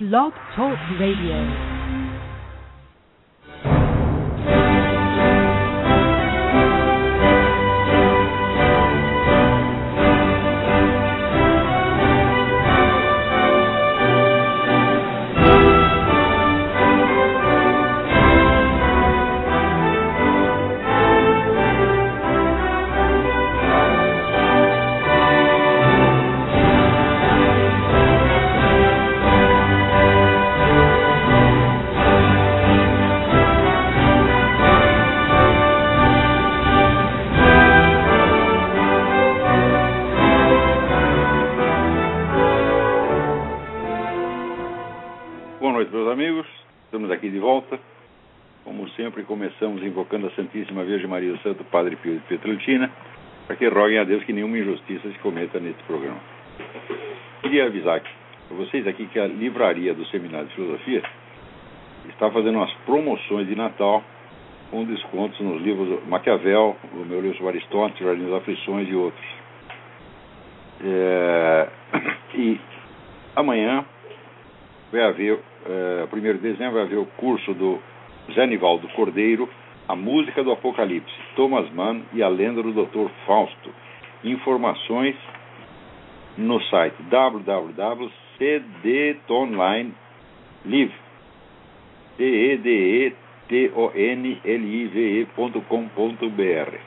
Blog Talk Radio. Pietrelcina, para que roguem a Deus que nenhuma injustiça se cometa neste programa. Queria avisar vocês aqui que a livraria do Seminário de Filosofia está fazendo umas promoções de Natal com descontos nos livros Maquiavel, o meu livro sobre Aristóteles, Jardim das Aflições e outros. É, E amanhã vai haver, eh, 1 de dezembro, vai haver o curso do Zé Nivaldo Cordeiro, A Música do Apocalipse, Thomas Mann e a Lenda do Dr. Fausto. Informações no site www.cdtonline.live C-E-D-E-T-O-N-L-I-V-E.com.br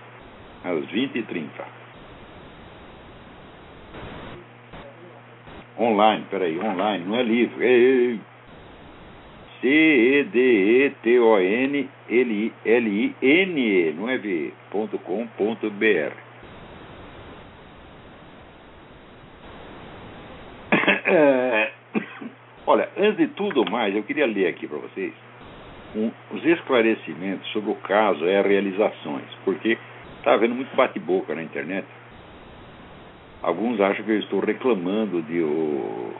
às 20h30. Online, peraí, online, não é livre. Ei, C-E-D-E-T-O-N-L-I-N-E, não é V, ponto com, ponto BR. Olha, antes de tudo mais, eu queria ler aqui para vocês um- os esclarecimentos sobre o caso é realizações, porque está havendo muito bate-boca na internet. Alguns acham que eu estou reclamando de o,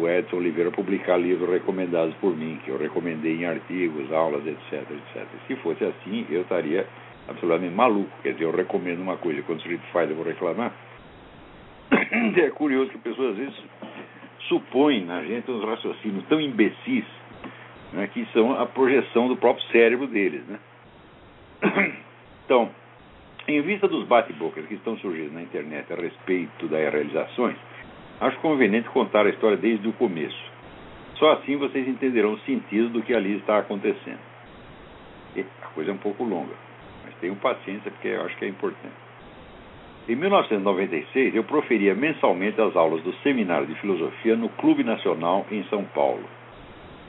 o Edson Oliveira publicar livros recomendados por mim, que eu recomendei em artigos, aulas, etc, etc. Se fosse assim, eu estaria absolutamente maluco. Quer dizer, eu recomendo uma coisa, quando o sujeito faz, eu vou reclamar. É curioso que pessoas às vezes supõem na gente uns raciocínios tão imbecis né, que são a projeção do próprio cérebro deles. Né? Então, em vista dos bate-bocas que estão surgindo na internet a respeito das realizações, acho conveniente contar a história desde o começo. Só assim vocês entenderão o sentido do que ali está acontecendo. E a coisa é um pouco longa, mas tenham paciência porque eu acho que é importante. Em 1996, eu proferia mensalmente as aulas do Seminário de Filosofia no Clube Nacional em São Paulo.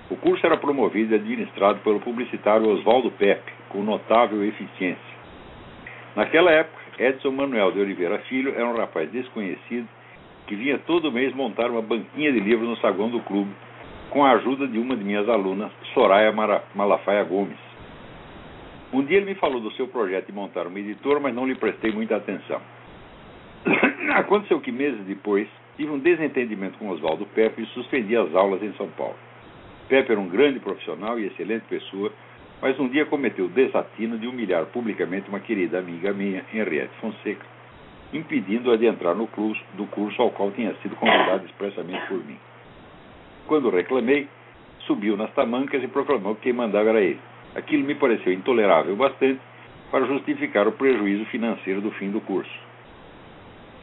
O curso era promovido e administrado pelo publicitário Oswaldo Pepe, com notável eficiência. Naquela época, Edson Manuel de Oliveira Filho era um rapaz desconhecido que vinha todo mês montar uma banquinha de livros no saguão do clube, com a ajuda de uma de minhas alunas, Soraya Malafaia Gomes. Um dia ele me falou do seu projeto de montar uma editora, mas não lhe prestei muita atenção. Aconteceu que meses depois tive um desentendimento com Oswaldo Pepe e suspendi as aulas em São Paulo. Pepe era um grande profissional e excelente pessoa, mas um dia cometeu o desatino de humilhar publicamente uma querida amiga minha, Henriette Fonseca, impedindo-a de entrar no curso, do curso ao qual tinha sido convidado expressamente por mim. Quando reclamei, subiu nas tamancas e proclamou que quem mandava era ele. Aquilo me pareceu intolerável bastante para justificar o prejuízo financeiro do fim do curso.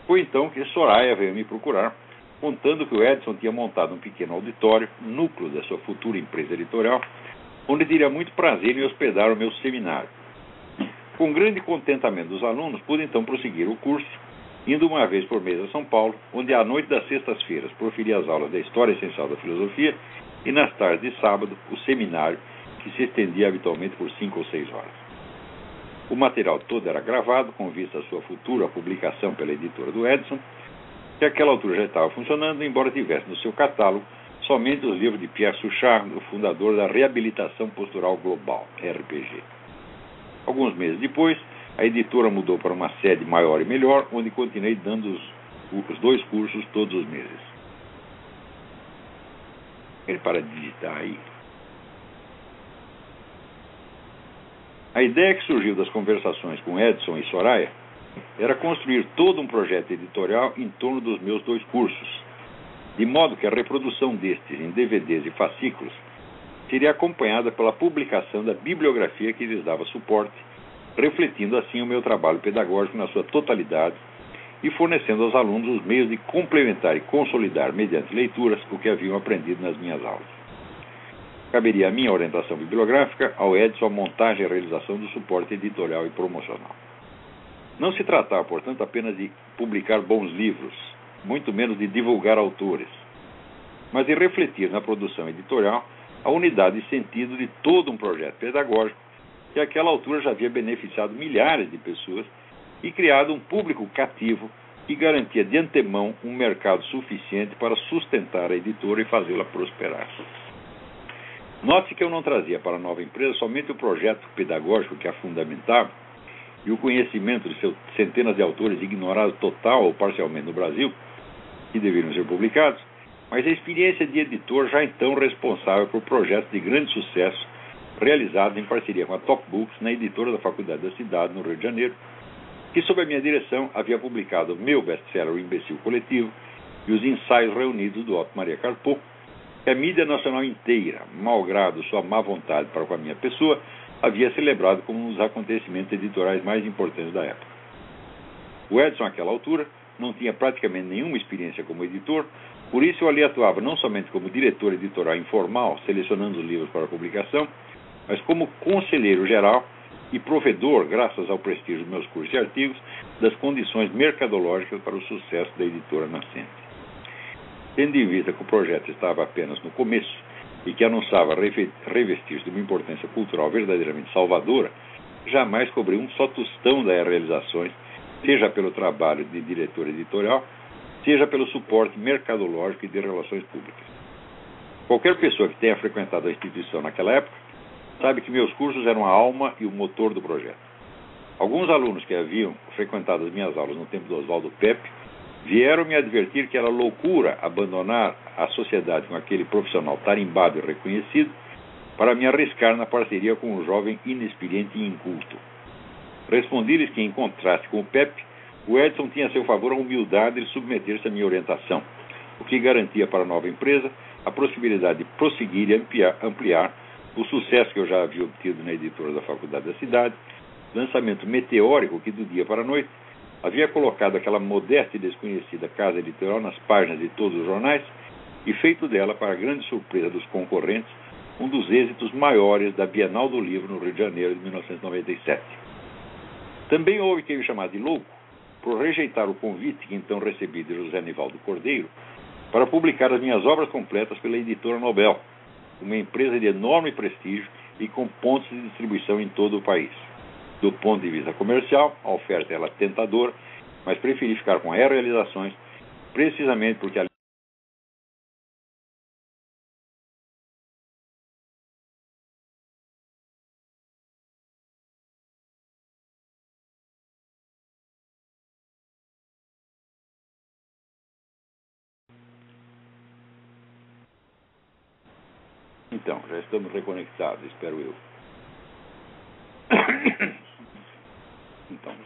Foi então que Soraya veio me procurar, contando que o Edson tinha montado um pequeno auditório, núcleo da sua futura empresa editorial, onde teria muito prazer em hospedar o meu seminário. Com grande contentamento dos alunos, pude então prosseguir o curso, indo uma vez por mês a São Paulo, onde à noite das sextas-feiras proferia as aulas da História Essencial da Filosofia e nas tardes de sábado o seminário, que se estendia habitualmente por cinco ou seis horas. O material todo era gravado com vista à sua futura publicação pela editora do Edson, que àquela altura já estava funcionando, embora tivesse no seu catálogo somente os livros de Pierre Suchard, o fundador da Reabilitação Postural Global, RPG. Alguns meses depois, a editora mudou para uma sede maior e melhor, onde continuei dando os, os dois cursos todos os meses. Ele para de digitar aí. A ideia que surgiu das conversações com Edson e Soraya era construir todo um projeto editorial em torno dos meus dois cursos. de modo que a reprodução destes em DVDs e fascículos seria acompanhada pela publicação da bibliografia que lhes dava suporte, refletindo assim o meu trabalho pedagógico na sua totalidade e fornecendo aos alunos os meios de complementar e consolidar, mediante leituras, o que haviam aprendido nas minhas aulas. Caberia a minha orientação bibliográfica, ao Edson a montagem e realização do suporte editorial e promocional. Não se tratava, portanto, apenas de publicar bons livros, muito menos de divulgar autores, mas de refletir na produção editorial a unidade e sentido de todo um projeto pedagógico que àquela altura já havia beneficiado milhares de pessoas e criado um público cativo que garantia de antemão um mercado suficiente para sustentar a editora e fazê-la prosperar. Note que eu não trazia para a nova empresa somente o projeto pedagógico que a fundamentava e o conhecimento de seus centenas de autores ignorados total ou parcialmente no Brasil, que deveriam ser publicados, mas a experiência de editor já então responsável por projetos de grande sucesso realizados em parceria com a Top Books na editora da Faculdade da Cidade, no Rio de Janeiro, que, sob a minha direção, havia publicado meu best-seller O Imbecil Coletivo e os ensaios reunidos do Otto Maria Carpo, que a mídia nacional inteira, malgrado sua má vontade para com a minha pessoa, havia celebrado como um dos acontecimentos editoriais mais importantes da época. O Edson, àquela altura, não tinha praticamente nenhuma experiência como editor, por isso eu ali atuava não somente como diretor editorial informal, selecionando os livros para publicação, mas como conselheiro geral e provedor, graças ao prestígio dos meus cursos e artigos, das condições mercadológicas para o sucesso da editora nascente. Tendo em vista que o projeto estava apenas no começo e que anunciava revestir-se de uma importância cultural verdadeiramente salvadora, jamais cobri um só tostão das realizações, seja pelo trabalho de diretor editorial, seja pelo suporte mercadológico e de relações públicas. Qualquer pessoa que tenha frequentado a instituição naquela época sabe que meus cursos eram a alma e o motor do projeto. Alguns alunos que haviam frequentado as minhas aulas no tempo do Oswaldo Pepe vieram me advertir que era loucura abandonar a sociedade com aquele profissional tarimbado e reconhecido para me arriscar na parceria com um jovem inexperiente e inculto. Respondi-lhes que, em contraste com o Pepe, o Edson tinha a seu favor a humildade de submeter-se à minha orientação, o que garantia para a nova empresa a possibilidade de prosseguir e ampliar, ampliar o sucesso que eu já havia obtido na editora da Faculdade da Cidade, lançamento meteórico que, do dia para a noite, havia colocado aquela modesta e desconhecida casa editorial nas páginas de todos os jornais e feito dela, para grande surpresa dos concorrentes, um dos êxitos maiores da Bienal do Livro no Rio de Janeiro de 1997. Também houve quem me chamasse de louco por rejeitar o convite que então recebi de José Nivaldo Cordeiro para publicar as minhas obras completas pela editora Nobel, uma empresa de enorme prestígio e com pontos de distribuição em todo o país. Do ponto de vista comercial, a oferta era tentadora, mas preferi ficar com a realizações precisamente porque a estamos reconectados, espero eu. Então.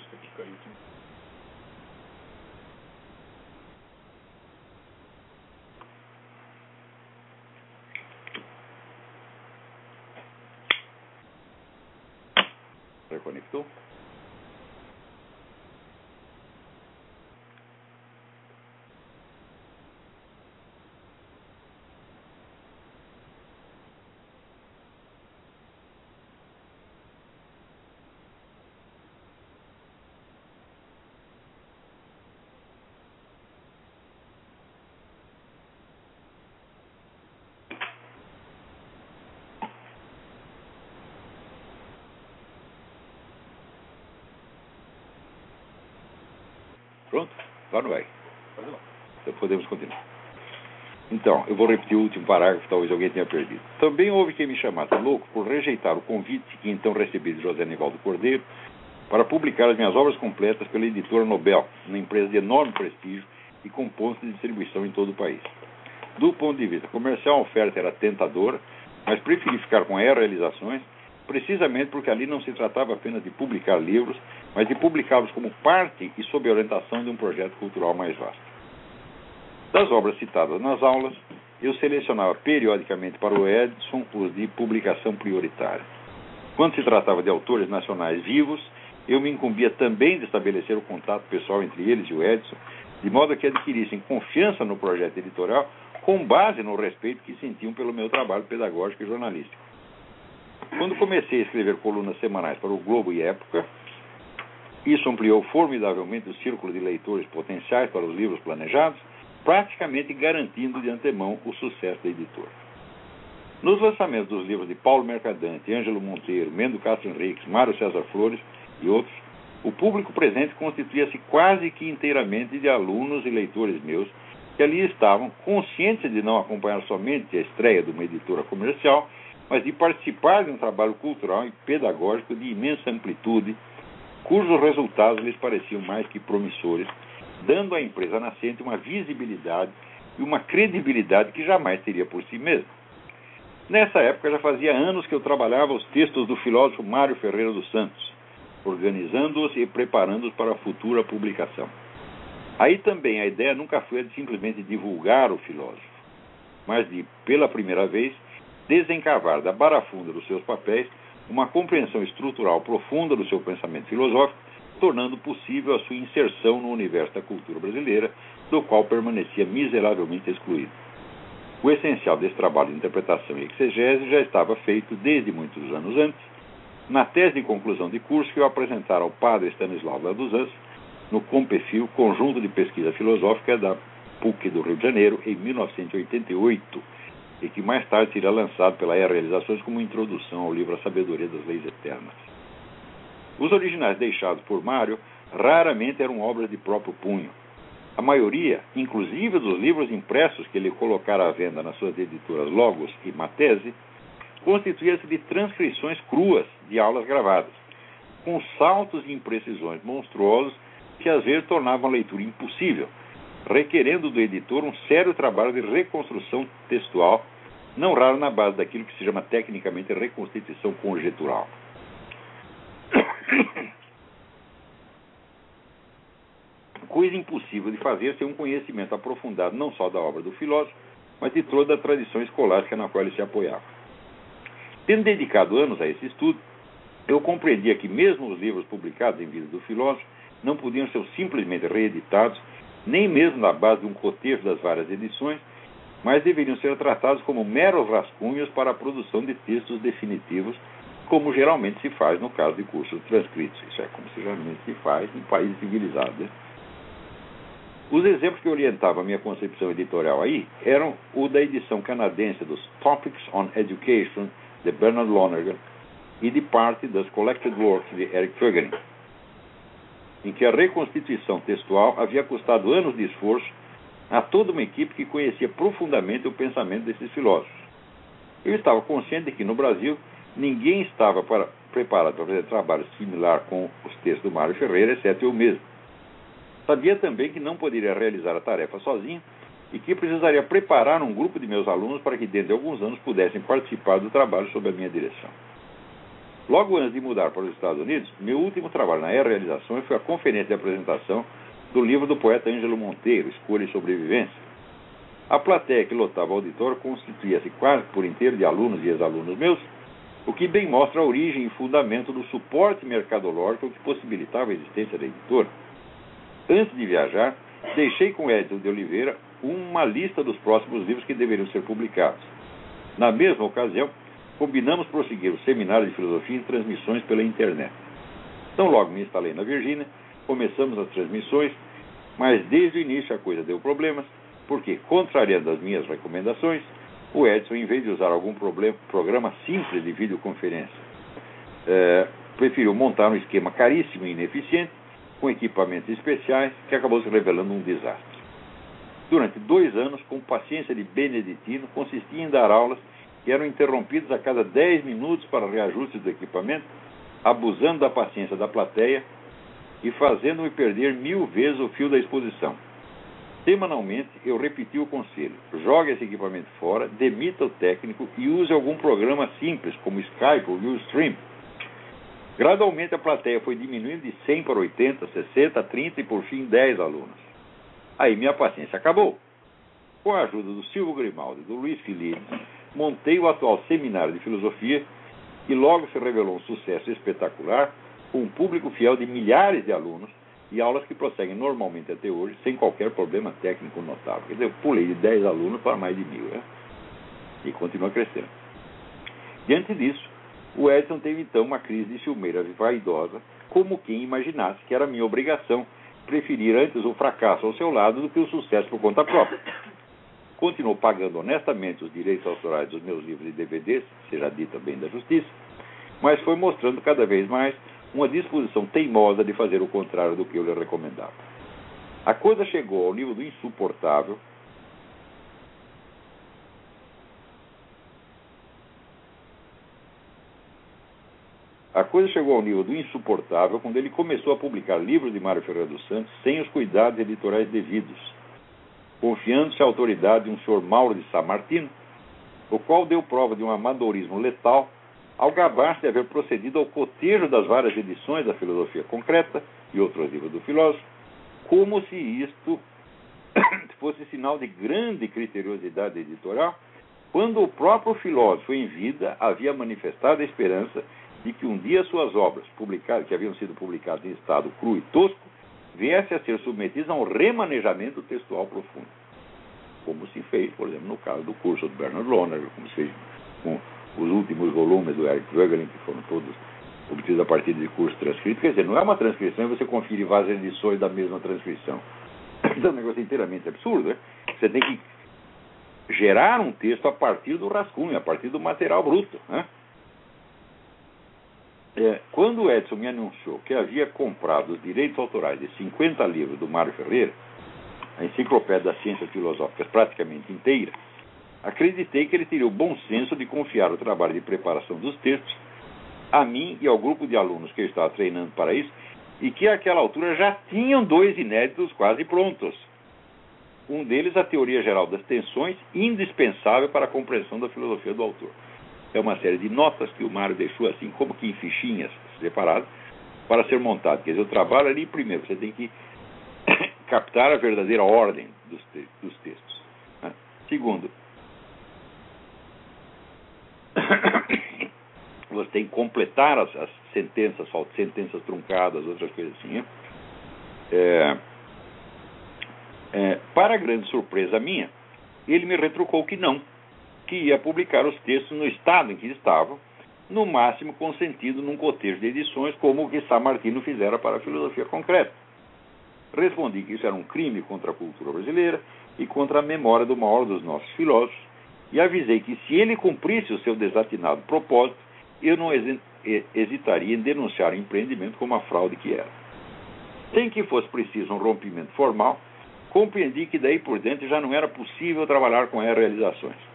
Reconectou? Pronto? Lá não vai. Então podemos continuar. Então, eu vou repetir o último parágrafo, talvez alguém tenha perdido. Também houve quem me chamasse louco por rejeitar o convite que então recebi de José Nivaldo Cordeiro para publicar as minhas obras completas pela editora Nobel, uma empresa de enorme prestígio e com pontos de distribuição em todo o país. Do ponto de vista comercial, a oferta era tentadora, mas preferi ficar com a realizações precisamente porque ali não se tratava apenas de publicar livros, mas de publicá-los como parte e sob a orientação de um projeto cultural mais vasto. Das obras citadas nas aulas, eu selecionava periodicamente para o Edson os de publicação prioritária. Quando se tratava de autores nacionais vivos, eu me incumbia também de estabelecer o contato pessoal entre eles e o Edson, de modo que adquirissem confiança no projeto editorial com base no respeito que sentiam pelo meu trabalho pedagógico e jornalístico. Quando comecei a escrever colunas semanais para o Globo e Época, isso ampliou formidavelmente o círculo de leitores potenciais para os livros planejados, praticamente garantindo de antemão o sucesso da editora. Nos lançamentos dos livros de Paulo Mercadante, Ângelo Monteiro, Mendo Castro Henriques, Mário César Flores e outros, o público presente constituía-se quase que inteiramente de alunos e leitores meus que ali estavam, conscientes de não acompanhar somente a estreia de uma editora comercial, mas de participar de um trabalho cultural e pedagógico de imensa amplitude, cujos resultados lhes pareciam mais que promissores, dando à empresa nascente uma visibilidade e uma credibilidade que jamais teria por si mesma. Nessa época já fazia anos que eu trabalhava os textos do filósofo Mário Ferreira dos Santos, organizando-os e preparando-os para a futura publicação. Aí também a ideia nunca foi de simplesmente divulgar o filósofo, mas de, pela primeira vez, desencavar da barafunda dos seus papéis uma compreensão estrutural profunda do seu pensamento filosófico, tornando possível a sua inserção no universo da cultura brasileira, do qual permanecia miseravelmente excluído. O essencial desse trabalho de interpretação e exegese já estava feito desde muitos anos antes, na tese de conclusão de curso que eu apresentara ao padre Stanislau Anjos, no Compefil, Conjunto de Pesquisa Filosófica da PUC do Rio de Janeiro, em 1988, e que mais tarde seria lançado pela E Realizações como introdução ao livro A Sabedoria das Leis Eternas. Os originais deixados por Mário raramente eram obras de próprio punho. A maioria, inclusive dos livros impressos que ele colocara à venda nas suas editoras Logos e Matese, constituía-se de transcrições cruas de aulas gravadas, com saltos e imprecisões monstruosos que às vezes tornavam a leitura impossível, requerendo do editor um sério trabalho de reconstrução textual, não raro na base daquilo que se chama tecnicamente reconstituição conjetural. Coisa impossível de fazer sem um conhecimento aprofundado não só da obra do filósofo, mas de toda a tradição escolástica na qual ele se apoiava. Tendo dedicado anos a esse estudo, eu compreendia que mesmo os livros publicados em vida do filósofo não podiam ser simplesmente reeditados, nem mesmo na base de um cotejo das várias edições, mas deveriam ser tratados como meros rascunhos para a produção de textos definitivos, como geralmente se faz no caso de cursos transcritos. Isso é como se geralmente se faz em países civilizados. Né? Os exemplos que orientavam a minha concepção editorial aí eram o da edição canadense dos Topics on Education, de Bernard Lonergan, e de parte das Collected Works de Eric Fögering em que a reconstituição textual havia custado anos de esforço a toda uma equipe que conhecia profundamente o pensamento desses filósofos. Eu estava consciente de que no Brasil ninguém estava para, preparado para fazer trabalho similar com os textos do Mário Ferreira, exceto eu mesmo. Sabia também que não poderia realizar a tarefa sozinho e que precisaria preparar um grupo de meus alunos para que, dentro de alguns anos, pudessem participar do trabalho sob a minha direção. Logo antes de mudar para os Estados Unidos, meu último trabalho na E-Realizações foi a conferência de apresentação do livro do poeta Ângelo Monteiro, Escolha e Sobrevivência. A plateia que lotava o auditório constituía-se quase por inteiro de alunos e ex-alunos meus, o que bem mostra a origem e fundamento do suporte mercadológico que possibilitava a existência da editora. Antes de viajar, deixei com Edson de Oliveira uma lista dos próximos livros que deveriam ser publicados. Na mesma ocasião, combinamos prosseguir o seminário de filosofia em transmissões pela internet. Então, logo me instalei na Virgínia, começamos as transmissões, mas desde o início a coisa deu problemas, porque, contrariando as minhas recomendações, o Edson, em vez de usar algum problema, programa simples de videoconferência, é, preferiu montar um esquema caríssimo e ineficiente, com equipamentos especiais, que acabou se revelando um desastre. Durante dois anos, com paciência de beneditino, consistia em dar aulas que eram interrompidos a cada 10 minutos para reajustes do equipamento, abusando da paciência da plateia e fazendo-me perder mil vezes o fio da exposição. Semanalmente, eu repeti o conselho: jogue esse equipamento fora, demita o técnico e use algum programa simples, como Skype ou Ustream. Gradualmente, a plateia foi diminuindo de 100 para 80, 60, 30 e, por fim, 10 alunos. Aí minha paciência acabou. Com a ajuda do Silvio Grimaldi e do Luiz Felipe, montei o atual seminário de filosofia, que logo se revelou um sucesso espetacular, com um público fiel de milhares de alunos e aulas que prosseguem normalmente até hoje, sem qualquer problema técnico notável. Quer dizer, eu pulei de 10 alunos para mais de mil, né? E continua crescendo. Diante disso, o Edson teve então uma crise de ciumeira vaidosa, como quem imaginasse que era minha obrigação preferir antes o fracasso ao seu lado do que o sucesso por conta própria. Continuou pagando honestamente os direitos autorais dos meus livros e DVDs, seja dita bem da justiça, mas foi mostrando cada vez mais uma disposição teimosa de fazer o contrário do que eu lhe recomendava. A coisa chegou ao nível do insuportável. A coisa chegou ao nível do insuportável quando ele começou a publicar livros de Mário Ferreira dos Santos sem os cuidados editoriais devidos, confiando-se à autoridade de um senhor Mauro de San Martino, o qual deu prova de um amadorismo letal ao gabar-se de haver procedido ao cotejo das várias edições da filosofia concreta e outros livros do filósofo, como se isto fosse sinal de grande criteriosidade editorial, quando o próprio filósofo em vida havia manifestado a esperança de que um dia suas obras, publicadas, que haviam sido publicadas em estado cru e tosco, viessem a ser submetidas a um remanejamento textual profundo. Como se fez, por exemplo, no caso do curso do Bernard Loner, como se fez com os últimos volumes do Eric Voegelin, que foram todos obtidos a partir de curso transcrito. Quer dizer, não é uma transcrição e você confere várias edições da mesma transcrição. Então é um negócio inteiramente absurdo. Né? Você tem que gerar um texto a partir do rascunho, a partir do material bruto. Né? É, quando o Edson me anunciou que havia comprado os direitos autorais de 50 livros do Mário Ferreira, a enciclopédia das ciências filosóficas praticamente inteira, acreditei que ele teria o bom senso de confiar o trabalho de preparação dos textos a mim e ao grupo de alunos que eu estava treinando para isso, e que àquela altura já tinham dois inéditos quase prontos. Um deles, a teoria geral das tensões, indispensável para a compreensão da filosofia do autor. É uma série de notas que o Mário deixou assim, como que em fichinhas separadas, para ser montado. Quer dizer, o trabalho ali, primeiro, você tem que captar a verdadeira ordem dos, te dos textos. Né? Segundo, você tem que completar as, as sentenças, sentenças truncadas, outras coisas assim. Né? É, é, para grande surpresa minha, ele me retrucou que não, que ia publicar os textos no estado em que estavam, no máximo consentido num cotejo de edições, como o que Sá Martino fizera para a filosofia concreta. Respondi que isso era um crime contra a cultura brasileira e contra a memória do maior dos nossos filósofos, e avisei que se ele cumprisse o seu desatinado propósito, eu não hesitaria em denunciar o empreendimento como a fraude que era. Sem que fosse preciso um rompimento formal, compreendi que daí por diante já não era possível trabalhar com realizações.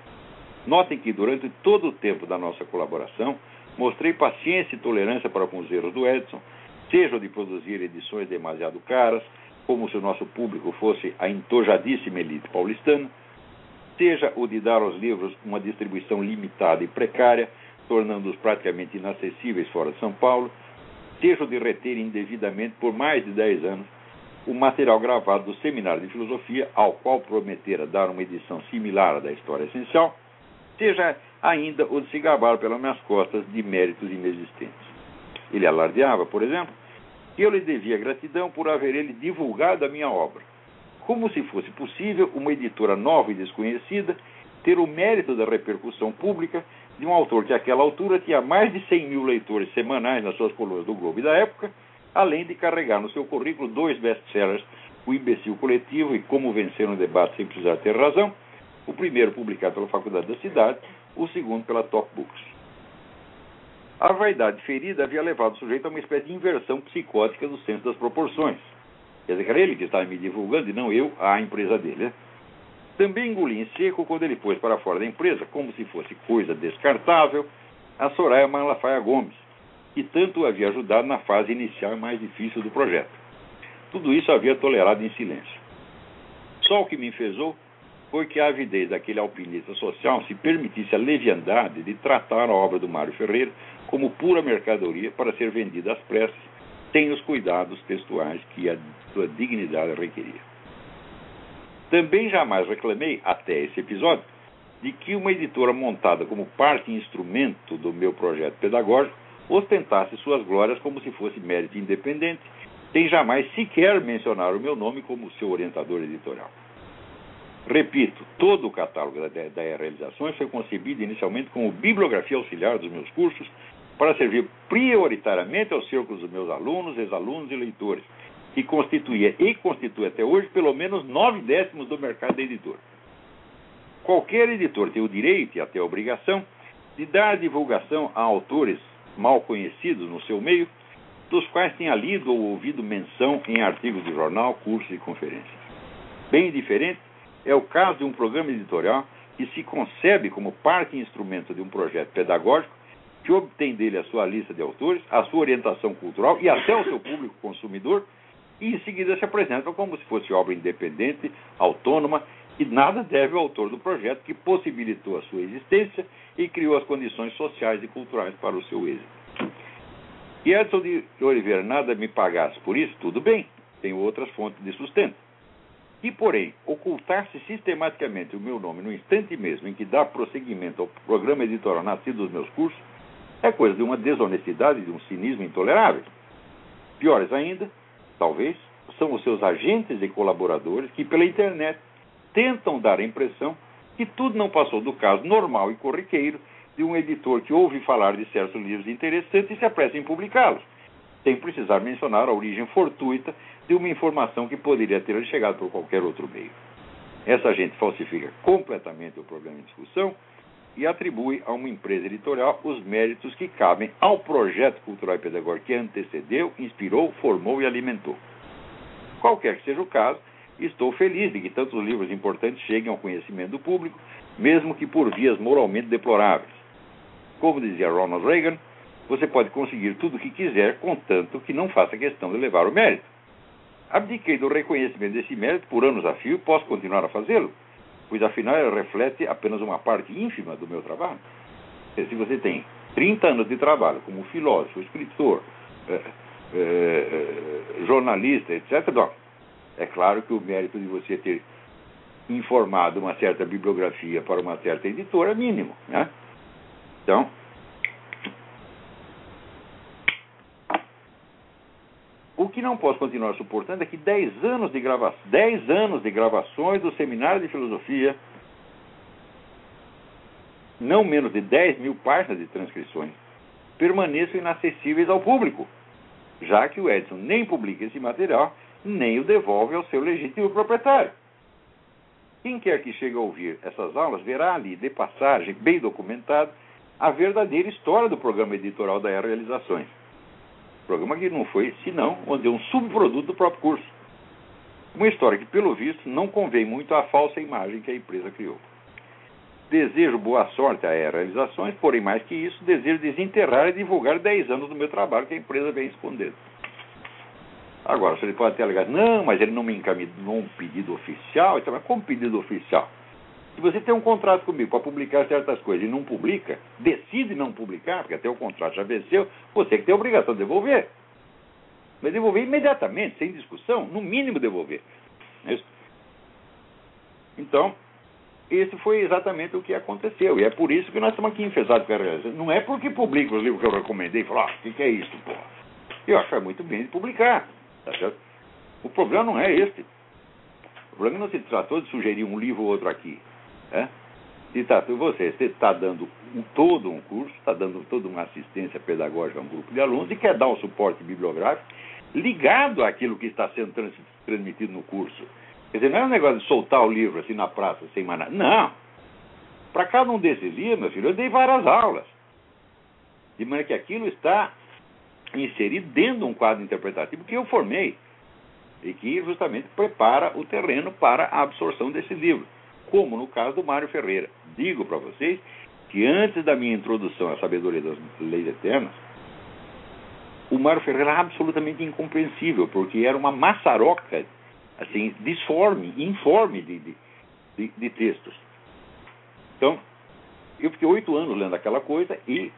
Notem que durante todo o tempo da nossa colaboração, mostrei paciência e tolerância para com os erros do Edson, seja de produzir edições demasiado caras, como se o nosso público fosse a entojadíssima elite paulistana, seja o de dar aos livros uma distribuição limitada e precária, tornando-os praticamente inacessíveis fora de São Paulo, seja o de reter indevidamente por mais de 10 anos o material gravado do Seminário de Filosofia, ao qual prometera dar uma edição similar à da História Essencial, seja ainda o de se gabar pelas minhas costas de méritos inexistentes. Ele alardeava, por exemplo, que eu lhe devia gratidão por haver ele divulgado a minha obra, como se fosse possível uma editora nova e desconhecida ter o mérito da repercussão pública de um autor que, àquela altura, tinha mais de 100 mil leitores semanais nas suas colunas do Globo e da época, além de carregar no seu currículo dois best-sellers, O Imbecil Coletivo e Como Vencer um Debate Sem Precisar Ter Razão, o primeiro publicado pela Faculdade da Cidade, o segundo pela Top Books. A vaidade ferida havia levado o sujeito a uma espécie de inversão psicótica do senso das proporções. Quer dizer, era ele que estava me divulgando e não eu, a empresa dele. Né? Também engoli em seco quando ele pôs para fora da empresa, como se fosse coisa descartável, a Soraya Malafaia Gomes, que tanto havia ajudado na fase inicial e mais difícil do projeto. Tudo isso havia tolerado em silêncio. Só o que me enfesou foi que a avidez daquele alpinista social se permitisse a leviandade de tratar a obra do Mário Ferreira como pura mercadoria para ser vendida às pressas, sem os cuidados textuais que a sua dignidade requeria. Também jamais reclamei, até esse episódio, de que uma editora montada como parte e instrumento do meu projeto pedagógico ostentasse suas glórias como se fosse mérito independente, sem jamais sequer mencionar o meu nome como seu orientador editorial. Repito, todo o catálogo da, da Realizações foi concebido inicialmente como bibliografia auxiliar dos meus cursos para servir prioritariamente aos círculos dos meus alunos, ex-alunos e leitores, que constituía e constitui até hoje pelo menos nove décimos do mercado da editora. Qualquer editor tem o direito e até a obrigação de dar divulgação a autores mal conhecidos no seu meio, dos quais tenha lido ou ouvido menção em artigos de jornal, cursos e conferências. Bem diferente é o caso de um programa editorial que se concebe como parte e instrumento de um projeto pedagógico que obtém dele a sua lista de autores, a sua orientação cultural e até o seu público consumidor, e em seguida se apresenta como se fosse obra independente, autônoma, e nada deve ao autor do projeto que possibilitou a sua existência e criou as condições sociais e culturais para o seu êxito. E Edson de Oliveira nada me pagasse por isso, tudo bem, tenho outras fontes de sustento. E, porém, ocultar-se sistematicamente o meu nome no instante mesmo em que dá prosseguimento ao programa editorial nascido dos meus cursos é coisa de uma desonestidade, de um cinismo intolerável. Piores ainda, talvez, são os seus agentes e colaboradores que, pela internet, tentam dar a impressão que tudo não passou do caso normal e corriqueiro de um editor que ouve falar de certos livros interessantes e se apressa em publicá-los, sem precisar mencionar a origem fortuita de uma informação que poderia ter chegado por qualquer outro meio. Essa gente falsifica completamente o problema em discussão e atribui a uma empresa editorial os méritos que cabem ao projeto cultural e pedagógico que antecedeu, inspirou, formou e alimentou. Qualquer que seja o caso, estou feliz de que tantos livros importantes cheguem ao conhecimento do público, mesmo que por vias moralmente deploráveis. Como dizia Ronald Reagan, você pode conseguir tudo o que quiser, contanto que não faça questão de levar o mérito. Abdiquei do reconhecimento desse mérito por anos a fio e posso continuar a fazê-lo, pois afinal ele reflete apenas uma parte ínfima do meu trabalho. Se você tem 30 anos de trabalho como filósofo, escritor, é, é, jornalista, etc., não, é claro que o mérito de você ter informado uma certa bibliografia para uma certa editora é mínimo. Né? Então, O que não posso continuar suportando é que 10 anos de, grava 10 anos de gravações do seminário de filosofia, não menos de 10 mil páginas de transcrições, permaneçam inacessíveis ao público, já que o Edson nem publica esse material, nem o devolve ao seu legítimo proprietário. Quem quer que chegue a ouvir essas aulas verá ali, de passagem, bem documentado, a verdadeira história do programa editorial da Era Realizações Programa que não foi, senão, onde é um subproduto do próprio curso. Uma história que, pelo visto, não convém muito à falsa imagem que a empresa criou. Desejo boa sorte a realizações, porém, mais que isso, desejo desenterrar e divulgar 10 anos do meu trabalho que a empresa vem escondendo. Agora, você pode ter alegado, não, mas ele não me encaminhou um pedido oficial. Então, mas como pedido oficial? Se você tem um contrato comigo para publicar certas coisas e não publica, decide não publicar, porque até o contrato já venceu, você que tem a obrigação de devolver. Mas devolver imediatamente, sem discussão, no mínimo devolver. É então, esse foi exatamente o que aconteceu. E é por isso que nós estamos aqui enfesados com a realização. Não é porque publica os livros que eu recomendei e falo, ah, o que, que é isso, porra? Eu acho que é muito bem de publicar. Tá certo? O problema não é este. O problema não se tratou de sugerir um livro ou outro aqui. É? E tá, você está dando todo um curso, está dando toda uma assistência pedagógica a um grupo de alunos e quer dar um suporte bibliográfico ligado àquilo que está sendo trans, transmitido no curso. Quer dizer, não é um negócio de soltar o livro assim na praça sem mais nada. Não. Para cada um desses livros, meu filho, eu dei várias aulas. De maneira que aquilo está inserido dentro de um quadro interpretativo que eu formei e que justamente prepara o terreno para a absorção desse livro como no caso do Mário Ferreira. Digo para vocês que antes da minha introdução à sabedoria das leis eternas, o Mário Ferreira era absolutamente incompreensível, porque era uma maçaroca, assim, disforme, informe de, de, de, textos. Então, eu fiquei oito anos lendo aquela coisa e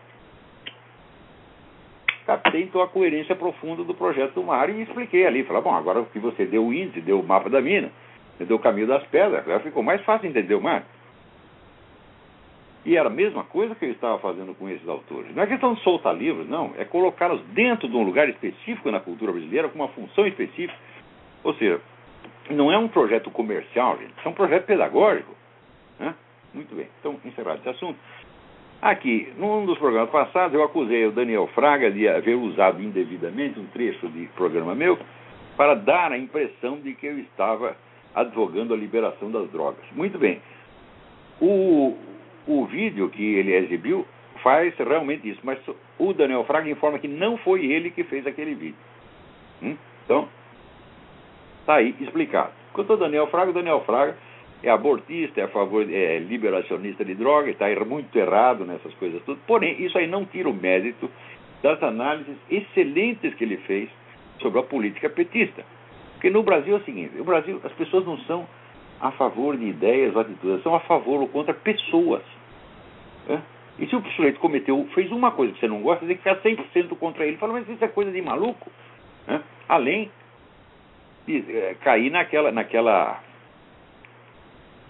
captei então a coerência profunda do projeto do Mário e expliquei ali. Falei, bom, agora que você deu o índice, deu o mapa da mina, entendeu? o caminho das pedras. Já ficou mais fácil entender o mar. E era a mesma coisa que eu estava fazendo com esses autores. Não é questão de soltar livros, não. É colocá-los dentro de um lugar específico na cultura brasileira, com uma função específica. Ou seja, não é um projeto comercial, gente. É um projeto pedagógico. Né? Muito bem. Então, encerrado esse assunto. Aqui, num dos programas passados, eu acusei o Daniel Fraga de haver usado indevidamente um trecho de programa meu para dar a impressão de que eu estava advogando a liberação das drogas. Muito bem. O, o vídeo que ele exibiu faz realmente isso, mas o Daniel Fraga informa que não foi ele que fez aquele vídeo. Hum? Então, está aí explicado. Quanto ao Daniel Fraga, o Daniel Fraga é abortista, é a favor, é liberacionista de droga, está muito errado nessas coisas tudo. Porém, isso aí não tira o mérito das análises excelentes que ele fez sobre a política petista. Porque no Brasil é o seguinte, no Brasil as pessoas não são a favor de ideias ou atitudes, são a favor ou contra pessoas. Né? E se o sujeito cometeu, fez uma coisa que você não gosta, você tem que ficar 100% contra ele. Fala, mas isso é coisa de maluco. Né? Além de é, cair naquela, naquela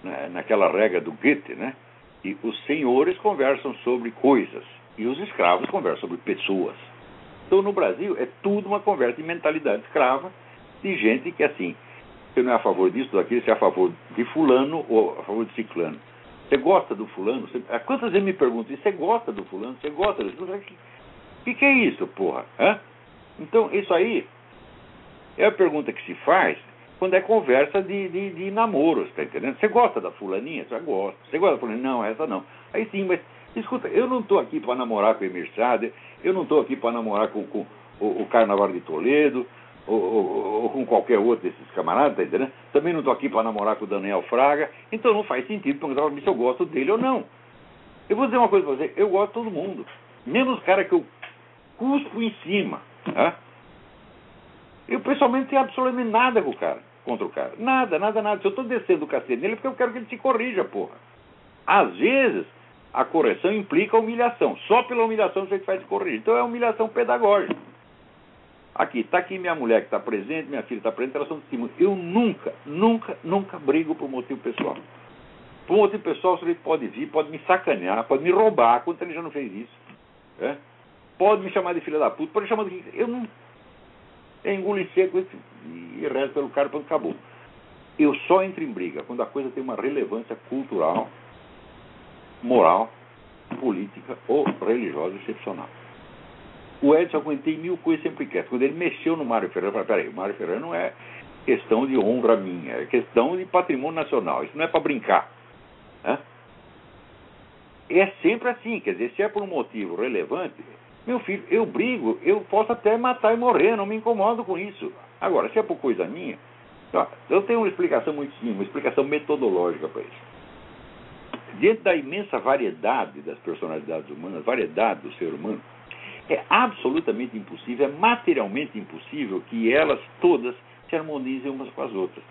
né, naquela regra do Goethe, né? E os senhores conversam sobre coisas e os escravos conversam sobre pessoas. Então, no Brasil, é tudo uma conversa de mentalidade escrava de gente que, assim, você não é a favor disso, daquilo, você é a favor de fulano ou a favor de ciclano. Você gosta do fulano? Você, quantas vezes me perguntam, você gosta do fulano? Você gosta disso? O que, que é isso, porra? Hã? Então, isso aí é a pergunta que se faz quando é conversa de, de, de namoro, está entendendo? Você gosta da fulaninha? Você gosta. Você gosta da fulaninha? Não, essa não. Aí sim, mas escuta, eu não estou aqui para namorar com o Sader, eu não estou aqui para namorar com, com o, o Carnaval de Toledo, ou, ou, ou, com qualquer outro desses camaradas, tá entendendo? Também não estou aqui para namorar com o Daniel Fraga, então não faz sentido perguntar se eu gosto dele ou não. Eu vou dizer uma coisa para você, eu gosto de todo mundo, menos os caras que eu cuspo em cima. Eu pessoalmente tenho absolutamente nada com o cara contra o cara. Nada, nada, nada. Se eu estou descendo o cacete nele, é porque eu quero que ele se corrija, porra. Às vezes, a correção implica humilhação. Só pela humilhação você faz corrigir. Então é humilhação pedagógica. Aqui, está aqui minha mulher que está presente, minha filha está presente, elas são testemunhas. Eu nunca, nunca, nunca brigo por motivo pessoal. Por motivo pessoal, o sujeito pode vir, pode me sacanear, pode me roubar, quanto ele já não fez isso. É? Pode me chamar de filha da puta, pode me chamar de. Eu não é engolir seco e reza pelo cara, pronto, acabou. Eu só entro em briga quando a coisa tem uma relevância cultural, moral, política ou religiosa excepcional. O Edson aguentei mil coisas sempre quieto. Quando ele mexeu no Mário Ferreira, eu falei, peraí, o Mário Ferreira não é questão de honra minha, é questão de patrimônio nacional. Isso não é para brincar. Né? É sempre assim, quer dizer, se é por um motivo relevante, meu filho, eu brigo, eu posso até matar e morrer, não me incomodo com isso. Agora, se é por coisa minha, eu tenho uma explicação muito simples, uma explicação metodológica para isso. Diante da imensa variedade das personalidades humanas, variedade do ser humano, é absolutamente impossível, é materialmente impossível que elas todas se harmonizem umas com as outras.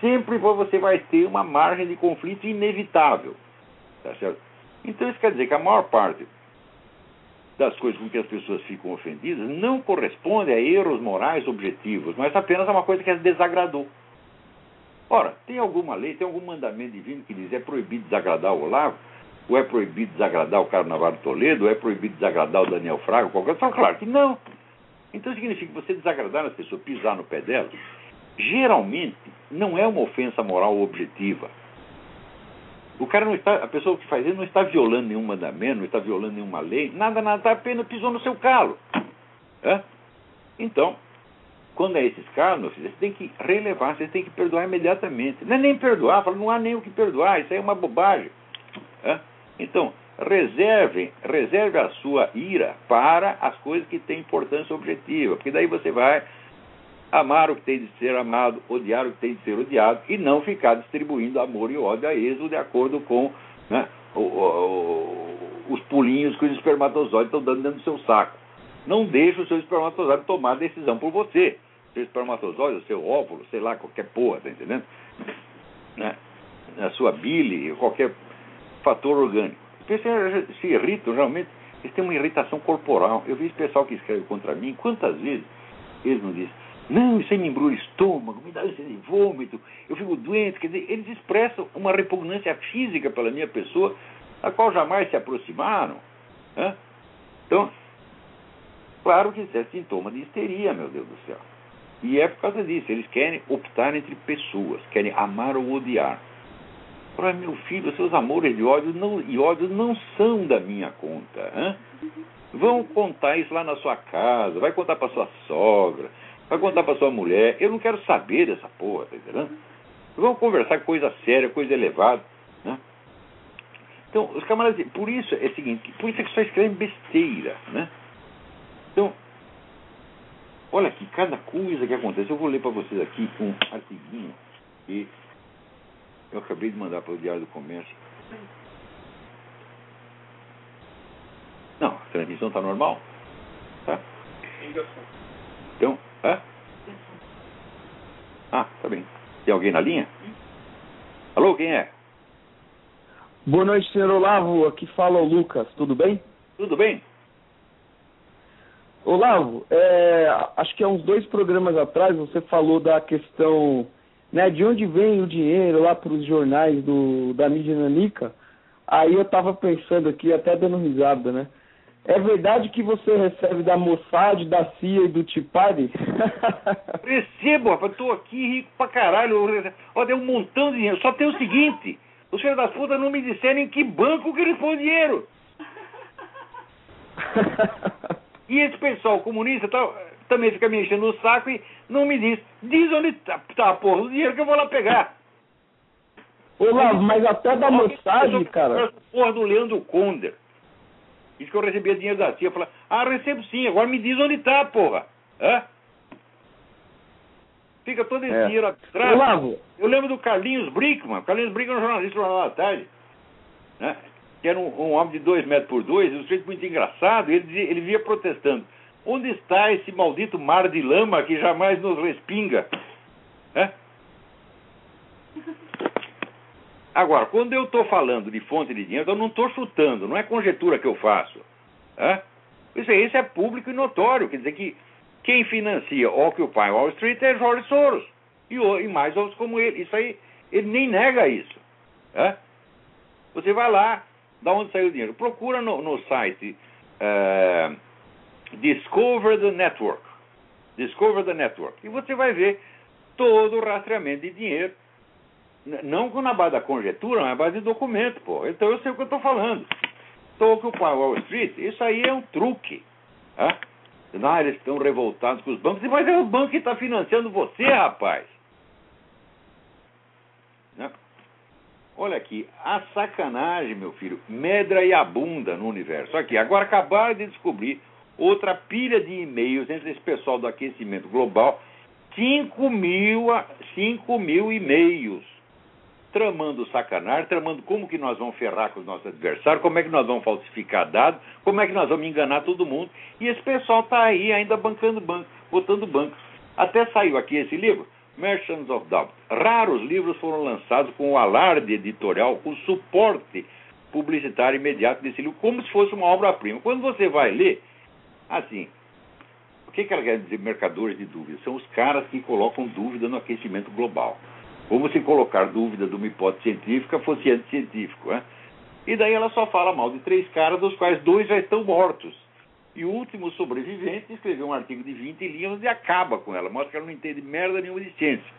Sempre você vai ter uma margem de conflito inevitável. Tá certo? Então isso quer dizer que a maior parte das coisas com que as pessoas ficam ofendidas não corresponde a erros morais objetivos, mas apenas a uma coisa que as desagradou. Ora, tem alguma lei, tem algum mandamento divino que diz é proibido desagradar o Olavo? Ou é proibido desagradar o Carnaval de Toledo? Ou é proibido desagradar o Daniel Fraga? Qualquer coisa? Claro que não. Então significa que você desagradar as pessoas, pisar no pé delas, geralmente não é uma ofensa moral objetiva o cara não está, a pessoa que faz isso não está violando nenhum mandamento, não está violando nenhuma lei, nada, nada, está apenas pisou no seu calo. É? Então, quando é esses casos, você tem que relevar, você tem que perdoar imediatamente. Não é nem perdoar, fala, não há nem o que perdoar, isso aí é uma bobagem. É? Então, reserve, reserve a sua ira para as coisas que têm importância objetiva, porque daí você vai amar o que tem de ser amado, odiar o que tem de ser odiado e não ficar distribuindo amor e ódio a esmo de acordo com né, o, o, os pulinhos que os espermatozoides estão dando dentro do seu saco. Não deixe o seu espermatozoide tomar a decisão por você. Seu espermatozoide, o seu óvulo, sei lá, qualquer porra, tá entendendo? Né? A sua bile, qualquer fator orgânico. As pessoas se irritam, realmente, eles têm uma irritação corporal. Eu esse pessoal que escreve contra mim, quantas vezes eles não dizem Não, isso aí me embrulha o estômago, me dá ânsia de vômito, eu fico doente. Quer dizer, eles expressam uma repugnância física pela minha pessoa, a qual jamais se aproximaram. Né? Então, claro que isso é sintoma de histeria, meu Deus do céu. E é por causa disso, eles querem optar entre pessoas, querem amar ou odiar. Para meu filho, seus amores de ódio não, e ódio não são da minha conta. Hein? Vão contar isso lá na sua casa, vai contar para sua sogra, vai contar para sua mulher. Eu não quero saber dessa porra, tá entendendo? Vamos conversar coisa séria, coisa elevada. Né? Então, os camaradas, por isso é o seguinte, por isso é que só escrevem besteira, né? Então, olha aqui, cada coisa que acontece, eu vou ler para vocês aqui um artiguinho que eu acabei de mandar para o Diário do Comércio. Não, a transmissão está normal? Tá? Então, é? Ah, tá bem. Tem alguém na linha? Alô, quem é? Boa noite, senhor Olavo. Aqui fala o Lucas. Tudo bem? Tudo bem? Olavo, é, acho que há uns dois programas atrás você falou da questão né, de onde vem o dinheiro lá para os jornais do, da mídia nanica. Aí eu estava pensando aqui, até dando risada, né? É verdade que você recebe da Mossad, da CIA e do Tipari? Recebo, rapaz. Tô aqui rico pra caralho. Ó, deu um montão de dinheiro. Só tem o seguinte: os filhos das putas não me disseram em que banco que eles põem dinheiro. e esse pessoal comunista tal, também fica me enchendo o saco e não me diz. Diz onde tá, tá porra do dinheiro que eu vou lá pegar. Olavo, mas até da Mossad, cara. Porra do Leandro Conder. Diz que eu recebia dinheiro da tia. Falei, ah, recebo sim, agora me diz onde tá, porra. Hã? Fica todo esse É. dinheiro atrás. Olavo, Eu lembro do Carlinhos Brickman. O Carlinhos Brickman era um jornalista do Jornal da Tarde. Né? Que era um, um homem de dois metros por dois, um sujeito muito engraçado. Ele, dizia, ele via protestando. Onde está esse maldito mar de lama que jamais nos respinga? Né? Agora, quando eu estou falando de fonte de dinheiro, eu não estou chutando, não é conjetura que eu faço. Né? Isso, aí, isso é público e notório. Quer dizer que quem financia Occupy Wall Street é George Soros. E, e mais outros como ele. Isso aí, ele nem nega isso. né? Você vai lá, da onde saiu o dinheiro. Procura no, no site eh, Discover the Network. Discover the Network. E você vai ver todo o rastreamento de dinheiro. Não na base da conjetura, mas na base de documento, pô. Então eu sei o que eu estou falando. Então, Occupy Wall Street, isso aí é um truque. Tá? Não, eles estão revoltados com os bancos. Mas é o banco que está financiando você, rapaz. Né? Olha aqui, a sacanagem, meu filho, medra e abunda no universo. Aqui, agora acabaram de descobrir outra pilha de e-mails entre esse pessoal do aquecimento global. 5 mil, a- 5 mil e-mails tramando sacanagem, tramando como que nós vamos ferrar com os nossos adversários, como é que nós vamos falsificar dados, como é que nós vamos enganar todo mundo. E esse pessoal está aí ainda bancando banco, botando banco. Até saiu aqui esse livro, Merchants of Doubt. Raros livros foram lançados com o alarde editorial, com o suporte publicitário imediato desse livro, como se fosse uma obra-prima. Quando você vai ler, assim, o que, que ela quer dizer, mercadores de dúvida? São os caras que colocam dúvida no aquecimento global. Como se colocar dúvida de uma hipótese científica fosse anticientífico. Né? E daí ela só fala mal de três caras, dos quais dois já estão mortos. E o último sobrevivente escreveu um artigo de 20 linhas e acaba com ela. Mostra que ela não entende merda nenhuma de ciência.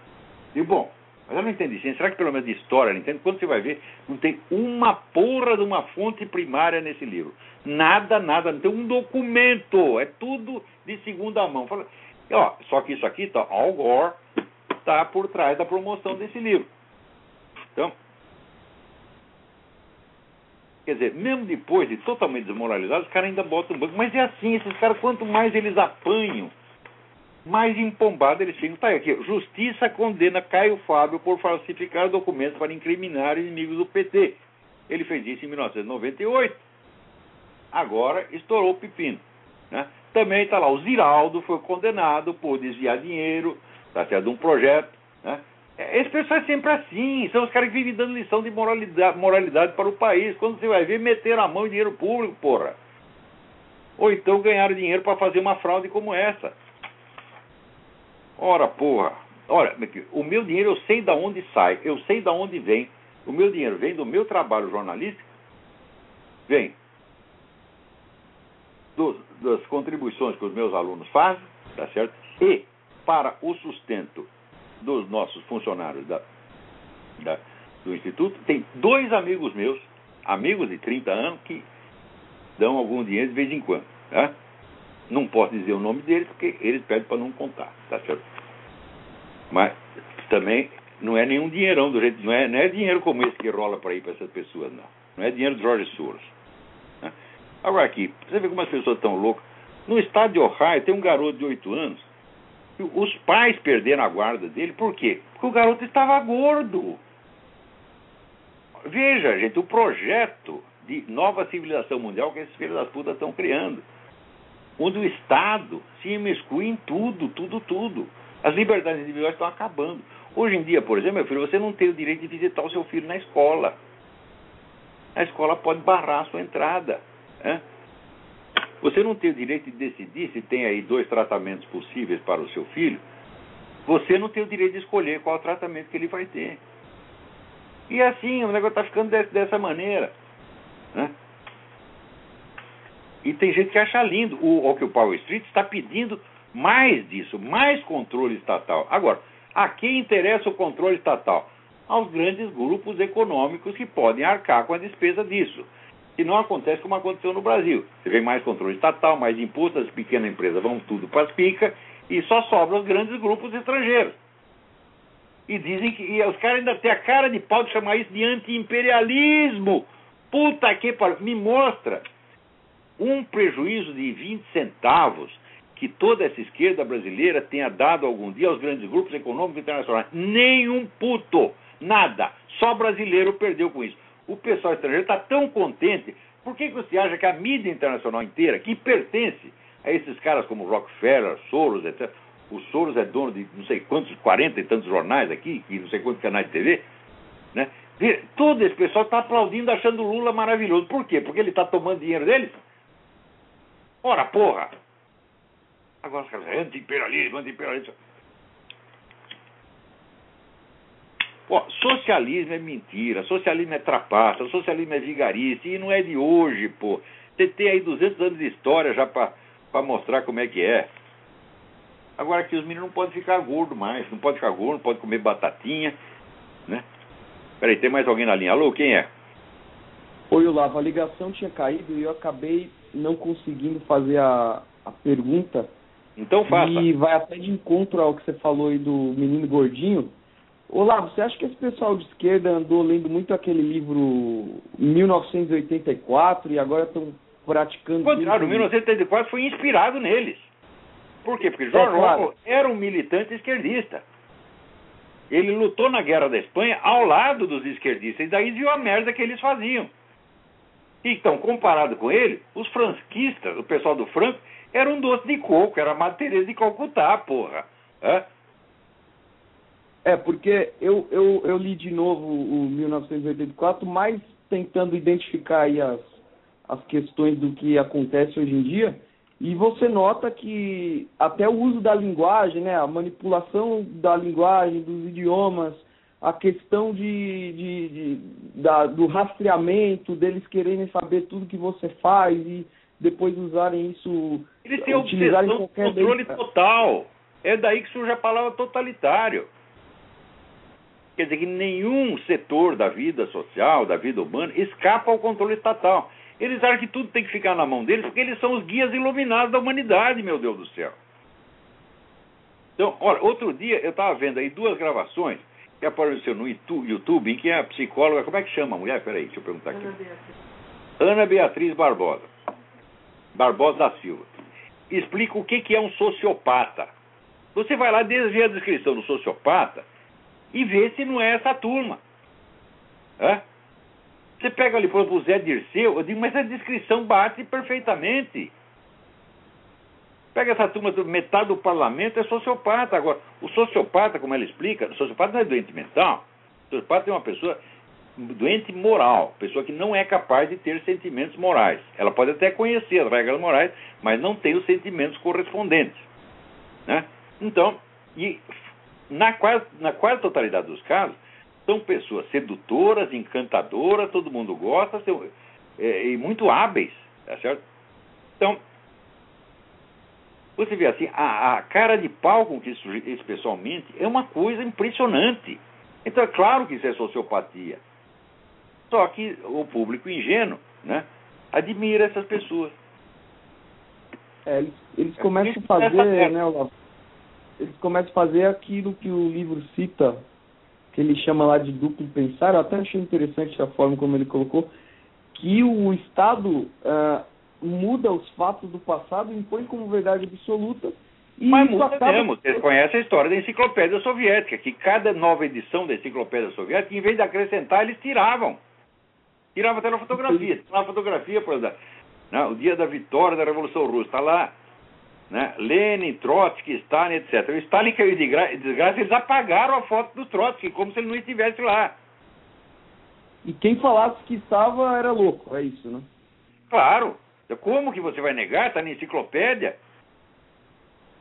E bom, mas ela não entende de ciência. Será que pelo menos de história ela entende? Quando você vai ver, não tem uma porra de uma fonte primária nesse livro. Nada, nada. Não tem um documento. É tudo de segunda mão. Fala, ó, só que isso aqui, tá, Al Gore está por trás da promoção desse livro. Então, quer dizer, mesmo depois de totalmente desmoralizados, os caras ainda botam banco. Mas é assim, esses caras, quanto mais eles apanham, mais empombado eles ficam. Tá aqui, Justiça condena Caio Fábio por falsificar documentos para incriminar inimigos do PT. Ele fez isso em 1998. Agora estourou o pepino. Né? Também está lá, o Ziraldo foi condenado por desviar dinheiro, tá certo, de um projeto. Né? É, Esse pessoal é sempre assim, são os caras que vivem dando lição de moralidade, moralidade para o país. Quando você vai ver, meteram a mão em dinheiro público, porra. Ou então ganharam dinheiro para fazer uma fraude como essa. Ora, porra. Olha, o meu dinheiro eu sei da onde sai, eu sei da onde vem. O meu dinheiro vem do meu trabalho jornalístico, vem das contribuições que os meus alunos fazem, tá certo? E para o sustento dos nossos funcionários da, da, do Instituto, tem dois amigos meus, amigos de 30 anos, que dão algum dinheiro de vez em quando. Tá? Não posso dizer o nome deles, porque eles pedem para não contar, tá certo? Mas também não é nenhum dinheirão do jeito, não é, não é dinheiro como esse que rola para ir para essas pessoas, não. Não é dinheiro de Jorge Soros. Agora aqui, você vê como as pessoas estão loucas. No estado de Ohio tem um garoto de 8 anos. Os pais perderam a guarda dele, por quê? Porque o garoto estava gordo. Veja, gente, o projeto de nova civilização mundial que esses filhos das putas estão criando. Onde o Estado se imiscui em tudo, tudo, tudo. As liberdades individuais estão acabando. Hoje em dia, por exemplo, meu filho, você não tem o direito de visitar o seu filho na escola. A escola pode barrar a sua entrada. Você não tem o direito de decidir se tem aí dois tratamentos possíveis para o seu filho. Você não tem o direito de escolher qual tratamento que ele vai ter. E assim, o negócio está ficando dessa maneira. Né? E tem gente que acha lindo. O Occupy Street está pedindo mais disso, mais controle estatal. Agora, a quem interessa o controle estatal? Aos grandes grupos econômicos que podem arcar com a despesa disso. E não acontece como aconteceu no Brasil. Você vê mais controle estatal, mais impostos, as pequenas empresas vão tudo para as picas e só sobram os grandes grupos estrangeiros. E dizem que e os caras ainda têm a cara de pau de chamar isso de anti-imperialismo. Puta que pariu. Me mostra um prejuízo de 20 centavos que toda essa esquerda brasileira tenha dado algum dia aos grandes grupos econômicos internacionais. Nenhum puto. Nada. Só brasileiro perdeu com isso. O pessoal estrangeiro está tão contente. Por que, que você acha que a mídia internacional inteira, que pertence a esses caras como Rockefeller, Soros, etc., o Soros é dono de não sei quantos, 40 e tantos jornais aqui, e não sei quantos canais de TV, né? Todo esse pessoal está aplaudindo, achando o Lula maravilhoso. Por quê? Porque ele está tomando dinheiro deles? Ora, porra! Agora os caras anti-imperialismo, anti-imperialismo. Pô, socialismo é mentira, socialismo é trapaça, socialismo é vigarice, e não é de hoje, pô. Você tem aí 200 anos de história já para mostrar como é que é. Agora que os meninos não podem ficar gordo mais, não pode ficar gordo, não pode comer batatinha, né? Peraí, tem mais alguém na linha? Alô, quem é? Oi, Olavo, a ligação tinha caído e eu acabei não conseguindo fazer a, a pergunta. Então faça. E vai até de encontro ao que você falou aí do menino gordinho. Olavo, você acha que esse pessoal de esquerda andou lendo muito aquele livro 1984 e agora estão praticando... Claro, 1984 foi inspirado neles. Por quê? Porque George é, claro. Era um militante esquerdista. Ele lutou na Guerra da Espanha ao lado dos esquerdistas, e daí viu a merda que eles faziam. Então, comparado com ele, os franquistas, o pessoal do Franco, era um doce de coco, era a Madre de Calcutá, porra. É? É, porque eu, eu, eu li de novo o 1984, mais tentando identificar aí as, as questões do que acontece hoje em dia, e você nota que até o uso da linguagem, né, a manipulação da linguagem, dos idiomas, a questão de, de, de da, do rastreamento, deles quererem saber tudo que você faz e depois usarem isso. Eles têm utilizarem qualquer controle total. É daí que surge a palavra totalitário. Quer dizer que nenhum setor da vida social, da vida humana, escapa ao controle estatal. Eles acham que tudo tem que ficar na mão deles porque eles são os guias iluminados da humanidade, meu Deus do céu. Então, olha, outro dia eu estava vendo aí duas gravações que apareceram no YouTube em que a psicóloga, como é que chama a mulher? Peraí, deixa eu perguntar aqui. Ana Beatriz, Ana Beatriz Barbosa. Barbosa da Silva. Explica o que, que é um sociopata. Você vai lá, desvia a descrição do sociopata e vê se não é essa turma. É? Você pega ali, por exemplo, o Zé Dirceu, eu digo, mas a descrição bate perfeitamente. Pega essa turma, metade do parlamento é sociopata. Agora, o sociopata, como ela explica, o sociopata não é doente mental. O sociopata é uma pessoa doente moral, pessoa que não é capaz de ter sentimentos morais. Ela pode até conhecer as regras morais, mas não tem os sentimentos correspondentes. Né? Então, E na quase, na quase totalidade dos casos, são pessoas sedutoras, encantadoras, todo mundo gosta, são, é, e muito hábeis, tá certo? Então, você vê assim, a, a cara de pau com que isso, isso pessoalmente é uma coisa impressionante. Então é claro que isso é sociopatia. Só que o público ingênuo né, admira essas pessoas. É, eles, eles começam a fazer, né, Olavo? Eles começam a fazer aquilo que o livro cita, que ele chama lá de duplo pensar. Eu até achei interessante a forma como ele colocou, que o Estado uh, muda os fatos do passado e impõe como verdade absoluta. E Mas muda acaba... mesmo. Vocês conhecem a história da enciclopédia soviética, que cada nova edição da enciclopédia soviética, em vez de acrescentar, eles tiravam. Tiravam até na fotografia. Na fotografia, por exemplo, né, o dia da vitória da Revolução Russa, está lá. Né, Lenin, Trotsky, Stalin, etc. O Stalin caiu de desgraça, eles apagaram a foto do Trotsky, como se ele não estivesse lá. E quem falasse que estava era louco, é isso, né? Claro. Como que você vai negar? Está na enciclopédia.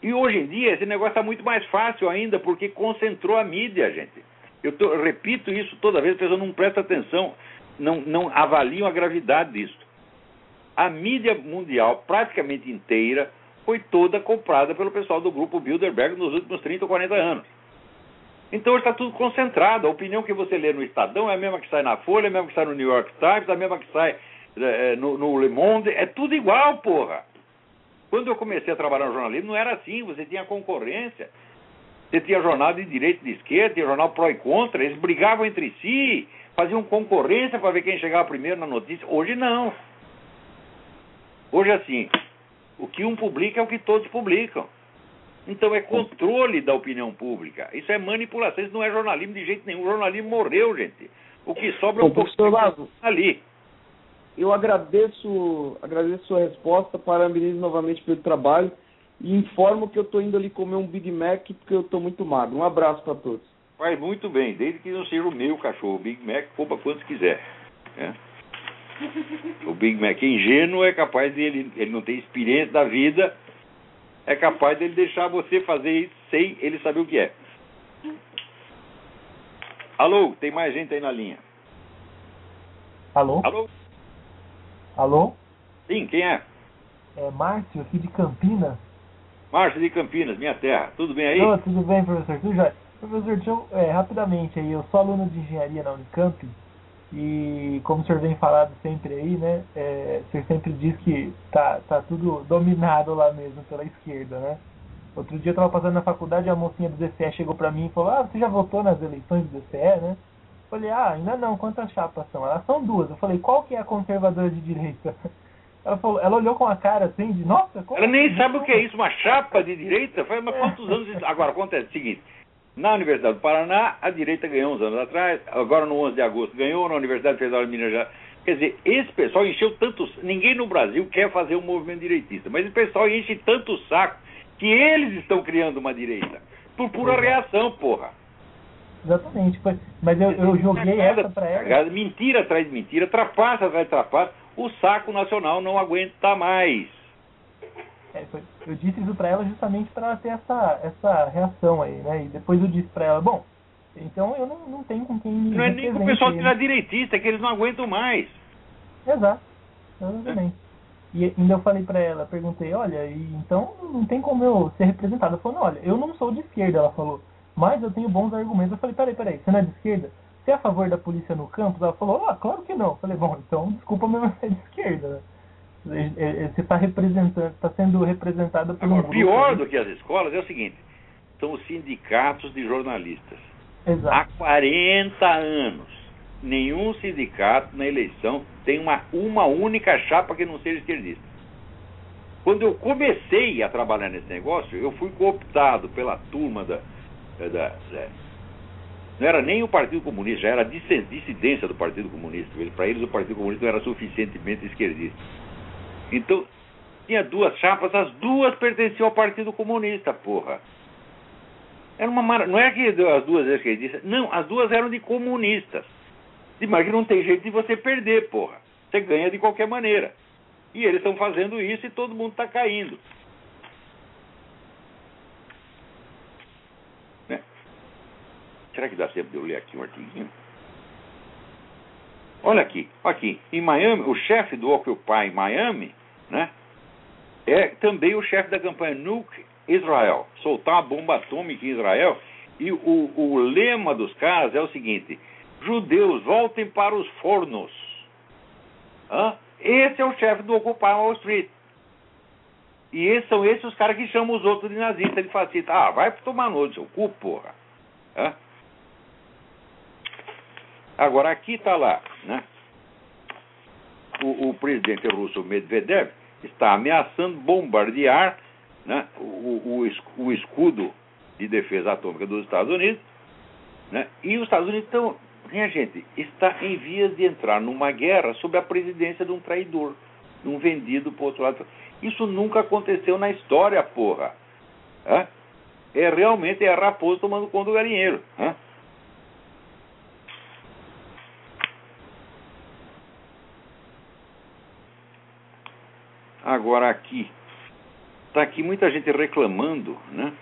E hoje em dia esse negócio está muito mais fácil ainda, porque concentrou a mídia, gente. Eu, tô, eu repito isso toda vez, a pessoa não presta atenção, não, não avaliam a gravidade disso. A mídia mundial, praticamente inteira, foi toda comprada pelo pessoal do grupo Bilderberg nos últimos 30 ou 40 anos. Então está tudo concentrado. A opinião que você lê no Estadão é a mesma que sai na Folha, é a mesma que sai no New York Times, é a mesma que sai é, no, no Le Monde, é tudo igual, porra. Quando eu comecei a trabalhar no jornalismo, não era assim, você tinha concorrência. Você tinha jornal de direita e de esquerda, tinha jornal pró e contra, eles brigavam entre si, faziam concorrência para ver quem chegava primeiro na notícia. Hoje não. Hoje assim, o que um publica é o que todos publicam. Então é controle da opinião pública. Isso é manipulação, isso não é jornalismo de jeito nenhum. O jornalismo morreu, gente. O que sobra é um professor Lago, ali. Eu agradeço, agradeço sua resposta, parabenizo novamente pelo trabalho e informo que eu estou indo ali comer um Big Mac porque eu estou muito magro. Um abraço para todos. Faz muito bem, desde que não seja o meu cachorro. Big Mac, compra quantos quiser. Né? O Big Mac ingênuo é capaz de ele, ele não tem experiência da vida, é capaz de ele deixar você fazer isso sem ele saber o que é. Alô, tem mais gente aí na linha. Alô? Alô? Alô? Sim, quem é? É Márcio, aqui de Campinas. Márcio de Campinas, minha terra. Tudo bem aí? Tudo bem, professor? Tudo jóia? Professor, deixa eu, é, rapidamente aí, eu sou aluno de engenharia na Unicamp e como o senhor vem falado sempre aí, né, é, o senhor sempre diz que tá, tá tudo dominado lá mesmo pela esquerda, né? Outro dia eu estava passando na faculdade a mocinha do DCE chegou para mim e falou, ah, você já votou nas eleições do DCE, né? Eu falei, ah, ainda não, quantas chapas são? Elas são duas. Eu falei, qual que é a conservadora de direita? Ela falou, ela olhou com a cara assim de, nossa, como Ela nem assim? sabe o que é isso, uma chapa de direita? Faz mas quantos anos isso? Agora, acontece o seguinte, na Universidade do Paraná, a direita ganhou uns anos atrás, agora no 11 de agosto ganhou, na Universidade Federal de Minas Gerais. Quer dizer, esse pessoal encheu tanto... Ninguém no Brasil quer fazer um movimento direitista, mas esse pessoal enche tanto saco que eles estão criando uma direita. Por pura reação, porra. Exatamente, mas eu, eu joguei essa pra ela. Mentira atrás de mentira, trapaça atrás de trapaça. O saco nacional não aguenta mais. É, foi- eu disse isso pra ela justamente para ela ter essa, essa reação aí, né? E depois eu disse pra ela, bom, então eu não, não tenho com quem me Não é nem com o pessoal que né? é direitista, é que eles não aguentam mais. Exato, exatamente. E ainda eu falei pra ela, perguntei, olha, e então não tem como eu ser representado. Ela falou, não, olha, eu não sou de esquerda, ela falou, mas eu tenho bons argumentos. Eu falei, peraí, peraí, você não é de esquerda? Você é a favor da polícia no campus? Ela falou, ah, claro que não. Eu falei, bom, então desculpa, mas você é de esquerda, né? É, é, Você está representando, está sendo representado por um Agora, grupo pior do que as escolas é o seguinte: são os sindicatos de jornalistas. Há Exato. 40 anos, nenhum sindicato na eleição tem uma, uma única chapa que não seja esquerdista. Quando eu comecei a trabalhar nesse negócio, eu fui cooptado pela turma da. da- da- não era nem o Partido Comunista, já era dissidência do Partido Comunista. Para eles, o Partido Comunista não era suficientemente esquerdista. Então, tinha duas chapas, as duas pertenciam ao Partido Comunista, porra. Era uma mara... Não é que as duas esquerdistas, não, as duas eram de comunistas. De não tem jeito de você perder, porra. Você ganha de qualquer maneira. E eles estão fazendo isso e todo mundo está caindo. Será que dá tempo de eu ler aqui um artiguinho? Olha aqui, aqui, em Miami, o chefe do Occupy Miami, né, é também o chefe da campanha Nuke Israel, soltar uma bomba atômica em Israel. E o, o lema dos caras é o seguinte: judeus, voltem para os fornos. Hã? Esse é o chefe do Occupy Wall Street. E esses são esses os caras que chamam os outros de nazista, de fascista. Ah, vai tomar no seu cu, porra. Hã? Agora, aqui está lá, né? O, o, presidente russo Medvedev está ameaçando bombardear né, o, o, o, escudo de defesa atômica dos Estados Unidos. Né, e os Estados Unidos estão, minha gente, está em vias de entrar numa guerra sob a presidência de um traidor, de um vendido o outro lado. Isso nunca aconteceu na história, porra. É, realmente é a raposa tomando conta do galinheiro. Agora aqui, está aqui muita gente reclamando, né?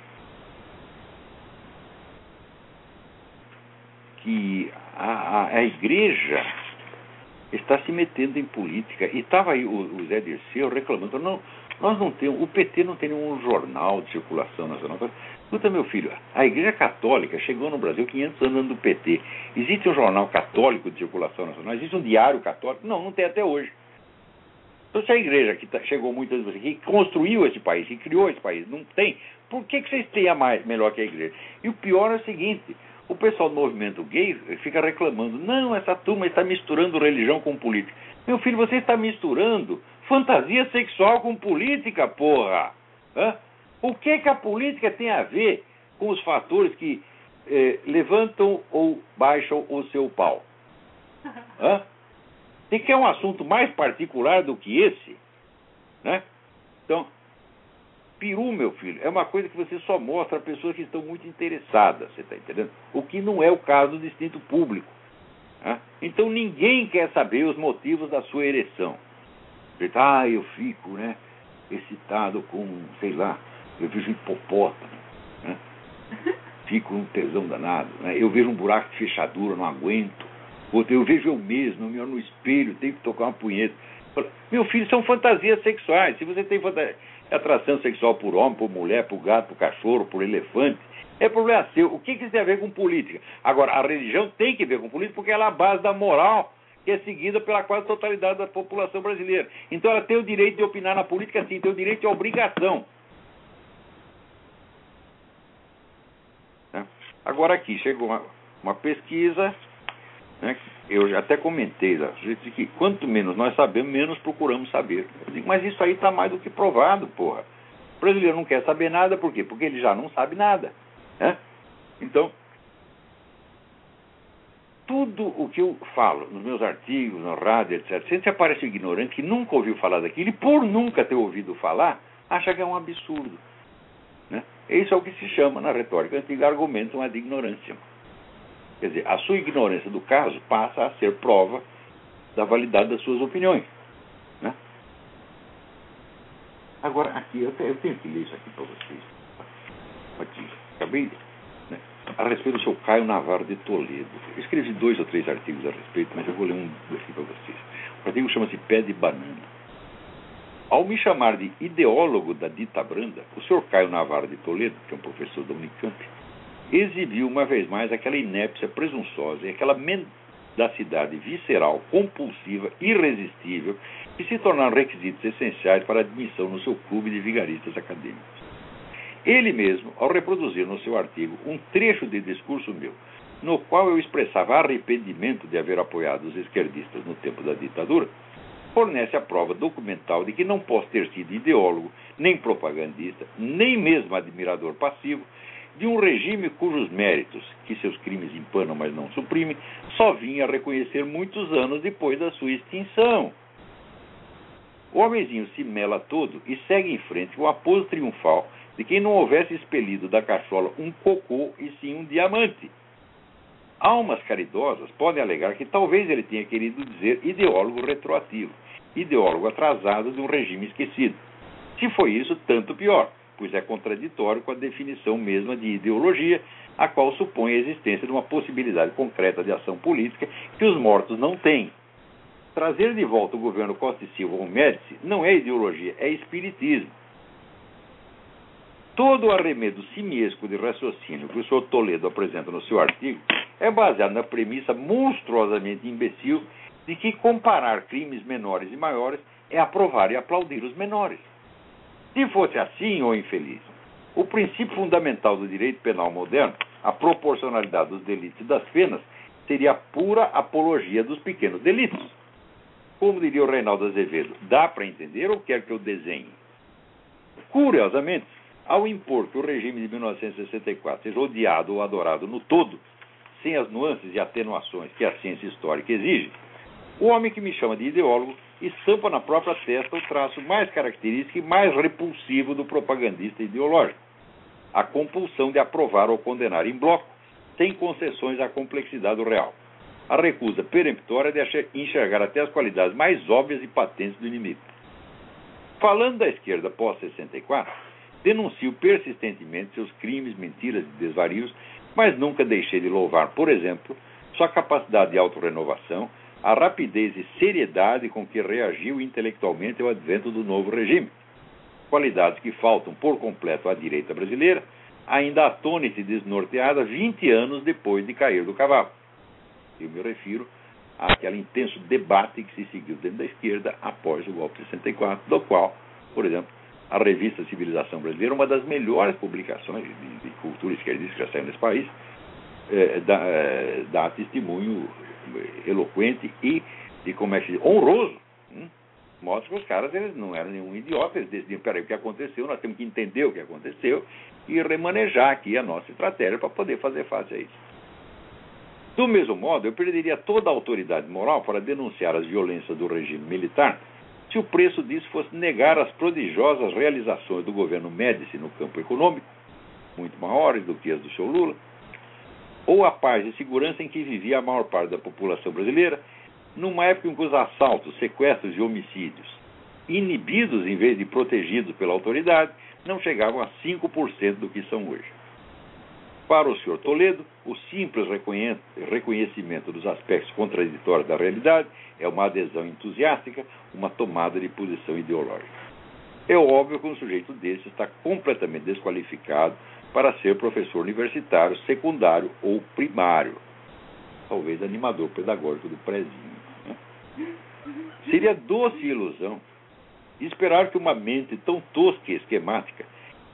Que a, a, a igreja está se metendo em política. E estava aí o, o Zé Dirceu reclamando, não, nós não temos, o PT não tem nenhum jornal de circulação nacional. Escuta, meu filho, a Igreja Católica chegou no Brasil 500 anos do PT. Existe um jornal católico de circulação nacional? Existe um diário católico? Não, não tem até hoje. Então, se a igreja que tá, chegou muitas vezes, que construiu esse país, que criou esse país, não tem, por que, que vocês têm a mais melhor que a igreja? E o pior é o seguinte: o pessoal do movimento gay fica reclamando, não, essa turma está misturando religião com política. Meu filho, você está misturando fantasia sexual com política, porra! Hã? O que, que a política tem a ver com os fatores que eh, levantam ou baixam o seu pau? Hã? Você quer um assunto mais particular do que esse? Né? Então, peru, meu filho, é uma coisa que você só mostra a pessoas que estão muito interessadas, você está entendendo? O que não é o caso do instinto público. Né? Então ninguém quer saber os motivos da sua ereção. Você ah, eu fico né, excitado com, sei lá, eu vejo hipopótamo, né? fico um tesão danado, né? eu vejo um buraco de fechadura, não aguento. Eu vejo eu mesmo, eu me olho no espelho, tenho que tocar uma punheta. Meu filho, são fantasias sexuais. Se você tem atração sexual por homem, por mulher, por gato, por cachorro, por elefante, é problema seu. O que, que isso tem a ver com política? Agora, a religião tem que ver com política porque ela é a base da moral que é seguida pela quase totalidade da população brasileira. Então ela tem o direito de opinar na política, sim, tem o direito e a obrigação. Né? Agora aqui, chegou uma, uma pesquisa né? Eu já até comentei lá, que quanto menos nós sabemos, menos procuramos saber. Digo, mas isso aí está mais do que provado, porra. O brasileiro não quer saber nada, por quê? Porque ele já não sabe nada. Né? Então, tudo o que eu falo nos meus artigos, no rádio, etc., sempre aparece um ignorante que nunca ouviu falar daquilo e, por nunca ter ouvido falar, acha que é um absurdo. Né? Isso é o que se chama, na retórica antiga, argumento de ignorância. Quer dizer, a sua ignorância do caso passa a ser prova da validade das suas opiniões. Né? Agora, aqui, eu, eu tenho que ler isso aqui para vocês. Aqui, acabei. Né, a respeito do seu Caio Navarro de Toledo. Eu escrevi dois ou três artigos a respeito, mas eu vou ler um aqui para vocês. O artigo chama-se Pé de Banana. Ao me chamar de ideólogo da dita branda, o senhor Caio Navarro de Toledo, que é um professor da Unicamp, exibiu uma vez mais aquela inépcia presunçosa e aquela mendacidade visceral, compulsiva, irresistível, que se tornaram requisitos essenciais para a admissão no seu clube de vigaristas acadêmicos. Ele mesmo, ao reproduzir no seu artigo um trecho de discurso meu, no qual eu expressava arrependimento de haver apoiado os esquerdistas no tempo da ditadura, fornece a prova documental de que não posso ter sido ideólogo, nem propagandista, nem mesmo admirador passivo de um regime cujos méritos, que seus crimes empanam, mas não suprimem, só vinha a reconhecer muitos anos depois da sua extinção. O homenzinho se mela todo e segue em frente o aposto triunfal de quem não houvesse expelido da cachola um cocô e sim um diamante. Almas caridosas podem alegar que talvez ele tenha querido dizer ideólogo retroativo, ideólogo atrasado de um regime esquecido. Se foi isso, tanto pior pois é contraditório com a definição mesma de ideologia, a qual supõe a existência de uma possibilidade concreta de ação política que os mortos não têm. Trazer de volta o governo Costa e Silva ou Médici não é ideologia, é espiritismo. Todo o arremedo simiesco de raciocínio que o senhor Toledo apresenta no seu artigo é baseado na premissa monstruosamente imbecil de que comparar crimes menores e maiores é aprovar e aplaudir os menores. Se fosse assim, ou infeliz, o princípio fundamental do direito penal moderno, a proporcionalidade dos delitos e das penas, seria pura apologia dos pequenos delitos. Como diria o Reinaldo Azevedo, dá para entender ou quer que eu desenhe? Curiosamente, ao impor que o regime de 1964 seja odiado ou adorado no todo, sem as nuances e atenuações que a ciência histórica exige, o homem que me chama de ideólogo estampa na própria testa o traço mais característico e mais repulsivo do propagandista ideológico: a compulsão de aprovar ou condenar em bloco, sem concessões à complexidade do real. A recusa peremptória de enxergar até as qualidades mais óbvias e patentes do inimigo. Falando da esquerda pós-64, denuncio persistentemente seus crimes, mentiras e desvarios, mas nunca deixei de louvar, por exemplo, sua capacidade de autorrenovação, a rapidez e seriedade com que reagiu intelectualmente ao advento do novo regime. Qualidades que faltam por completo à direita brasileira, ainda atônita e desnorteada 20 anos depois de cair do cavalo. Eu me refiro àquele intenso debate que se seguiu dentro da esquerda após o golpe de 64, do qual, por exemplo, a revista Civilização Brasileira, uma das melhores publicações de, de cultura esquerdista que já saiu nesse país, dá, é, dá testemunho eloquente e, e como é que honroso. Hum? Mostra que os caras eles não eram nenhum idiota, eles decidiram, peraí, o que aconteceu, nós temos que entender o que aconteceu e remanejar aqui a nossa estratégia para poder fazer face a isso. Do mesmo modo, eu perderia toda a autoridade moral para denunciar as violências do regime militar se o preço disso fosse negar as prodigiosas realizações do governo Médici no campo econômico, muito maiores do que as do seu Lula, ou a paz e segurança em que vivia a maior parte da população brasileira, numa época em que os assaltos, sequestros e homicídios, inibidos em vez de protegidos pela autoridade, não chegavam a 5% do que são hoje. Para o senhor Toledo, o simples reconhecimento dos aspectos contraditórios da realidade é uma adesão entusiástica, uma tomada de posição ideológica. É óbvio que um sujeito desse está completamente desqualificado para ser professor universitário, secundário ou primário. Talvez animador pedagógico do prézinho. Né? Seria doce ilusão esperar que uma mente tão tosca e esquemática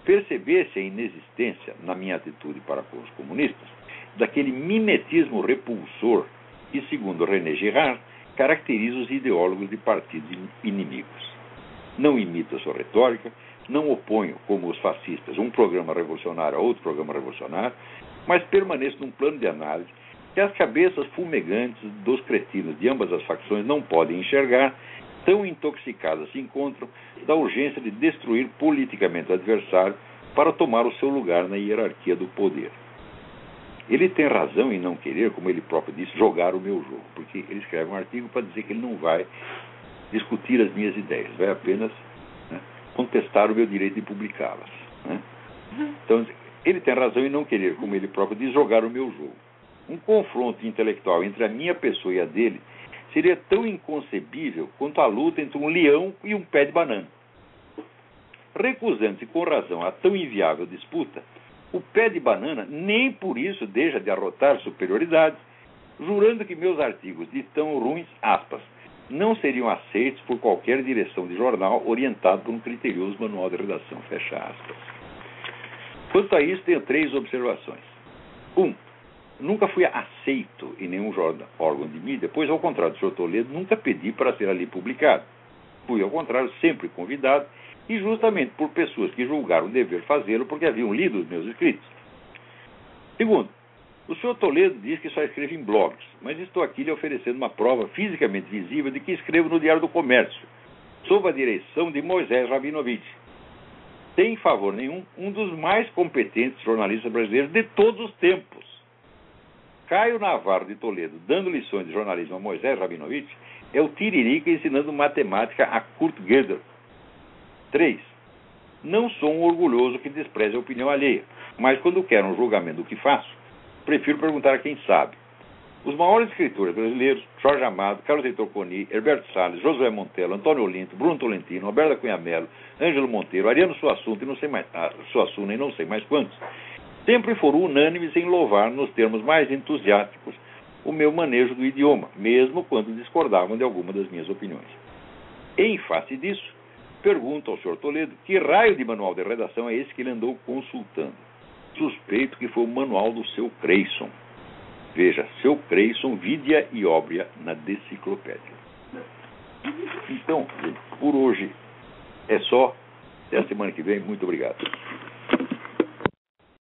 percebesse a inexistência, na minha atitude para com os comunistas, daquele mimetismo repulsor que, segundo René Girard, caracteriza os ideólogos de partidos inimigos. Não imito a sua retórica, não oponho, como os fascistas, um programa revolucionário a outro programa revolucionário, mas permaneço num plano de análise que as cabeças fumegantes dos cretinos de ambas as facções não podem enxergar, tão intoxicadas se encontram da urgência de destruir politicamente o adversário para tomar o seu lugar na hierarquia do poder. Ele tem razão em não querer, como ele próprio disse, jogar o meu jogo, porque ele escreve um artigo para dizer que ele não vai discutir as minhas ideias, vai apenas contestar o meu direito de publicá-las. Né? Então, ele tem razão em não querer, como ele próprio diz, jogar o meu jogo. Um confronto intelectual entre a minha pessoa e a dele seria tão inconcebível quanto a luta entre um leão e um pé de banana. Recusando-se com razão a tão inviável disputa, o pé de banana nem por isso deixa de arrotar superioridade, jurando que meus artigos de tão ruins, aspas, não seriam aceitos por qualquer direção de jornal orientado por um criterioso manual de redação, fecha aspas. Quanto a isso, tenho três observações. Um, nunca fui aceito em nenhum jornal, órgão de mídia, pois, ao contrário do Sr. Toledo, nunca pedi para ser ali publicado. Fui, ao contrário, sempre convidado e justamente por pessoas que julgaram dever fazê-lo porque haviam lido os meus escritos. Segundo, o senhor Toledo diz que só escreve em blogs, mas estou aqui lhe oferecendo uma prova fisicamente visível de que escrevo no Diário do Comércio, sob a direção de Moisés Rabinovich. Sem favor nenhum, um dos mais competentes jornalistas brasileiros de todos os tempos. Caio Navarro de Toledo, dando lições de jornalismo a Moisés Rabinovich, é o Tiririca ensinando matemática a Kurt Gödel, 3. Não sou um orgulhoso que despreze a opinião alheia, mas quando quero um julgamento do que faço, prefiro perguntar a quem sabe. Os maiores escritores brasileiros, Jorge Amado, Carlos Heitor Coni, Herberto Salles, Josué Montello, Antônio Olinto, Bruno Tolentino, Roberta Cunha Mello, Ângelo Monteiro, Ariano Suassuna e não sei mais, ah, Suassuna e não sei mais quantos, sempre foram unânimes em louvar, nos termos mais entusiásticos, o meu manejo do idioma, mesmo quando discordavam de alguma das minhas opiniões. Em face disso, pergunto ao Sr. Toledo que raio de manual de redação é esse que ele andou consultando. Suspeito que foi o manual do seu Creyson. Veja, seu Creyson, Vidia e Óbria na Deciclopédia. Então, por hoje é só. Até a semana que vem. Muito obrigado.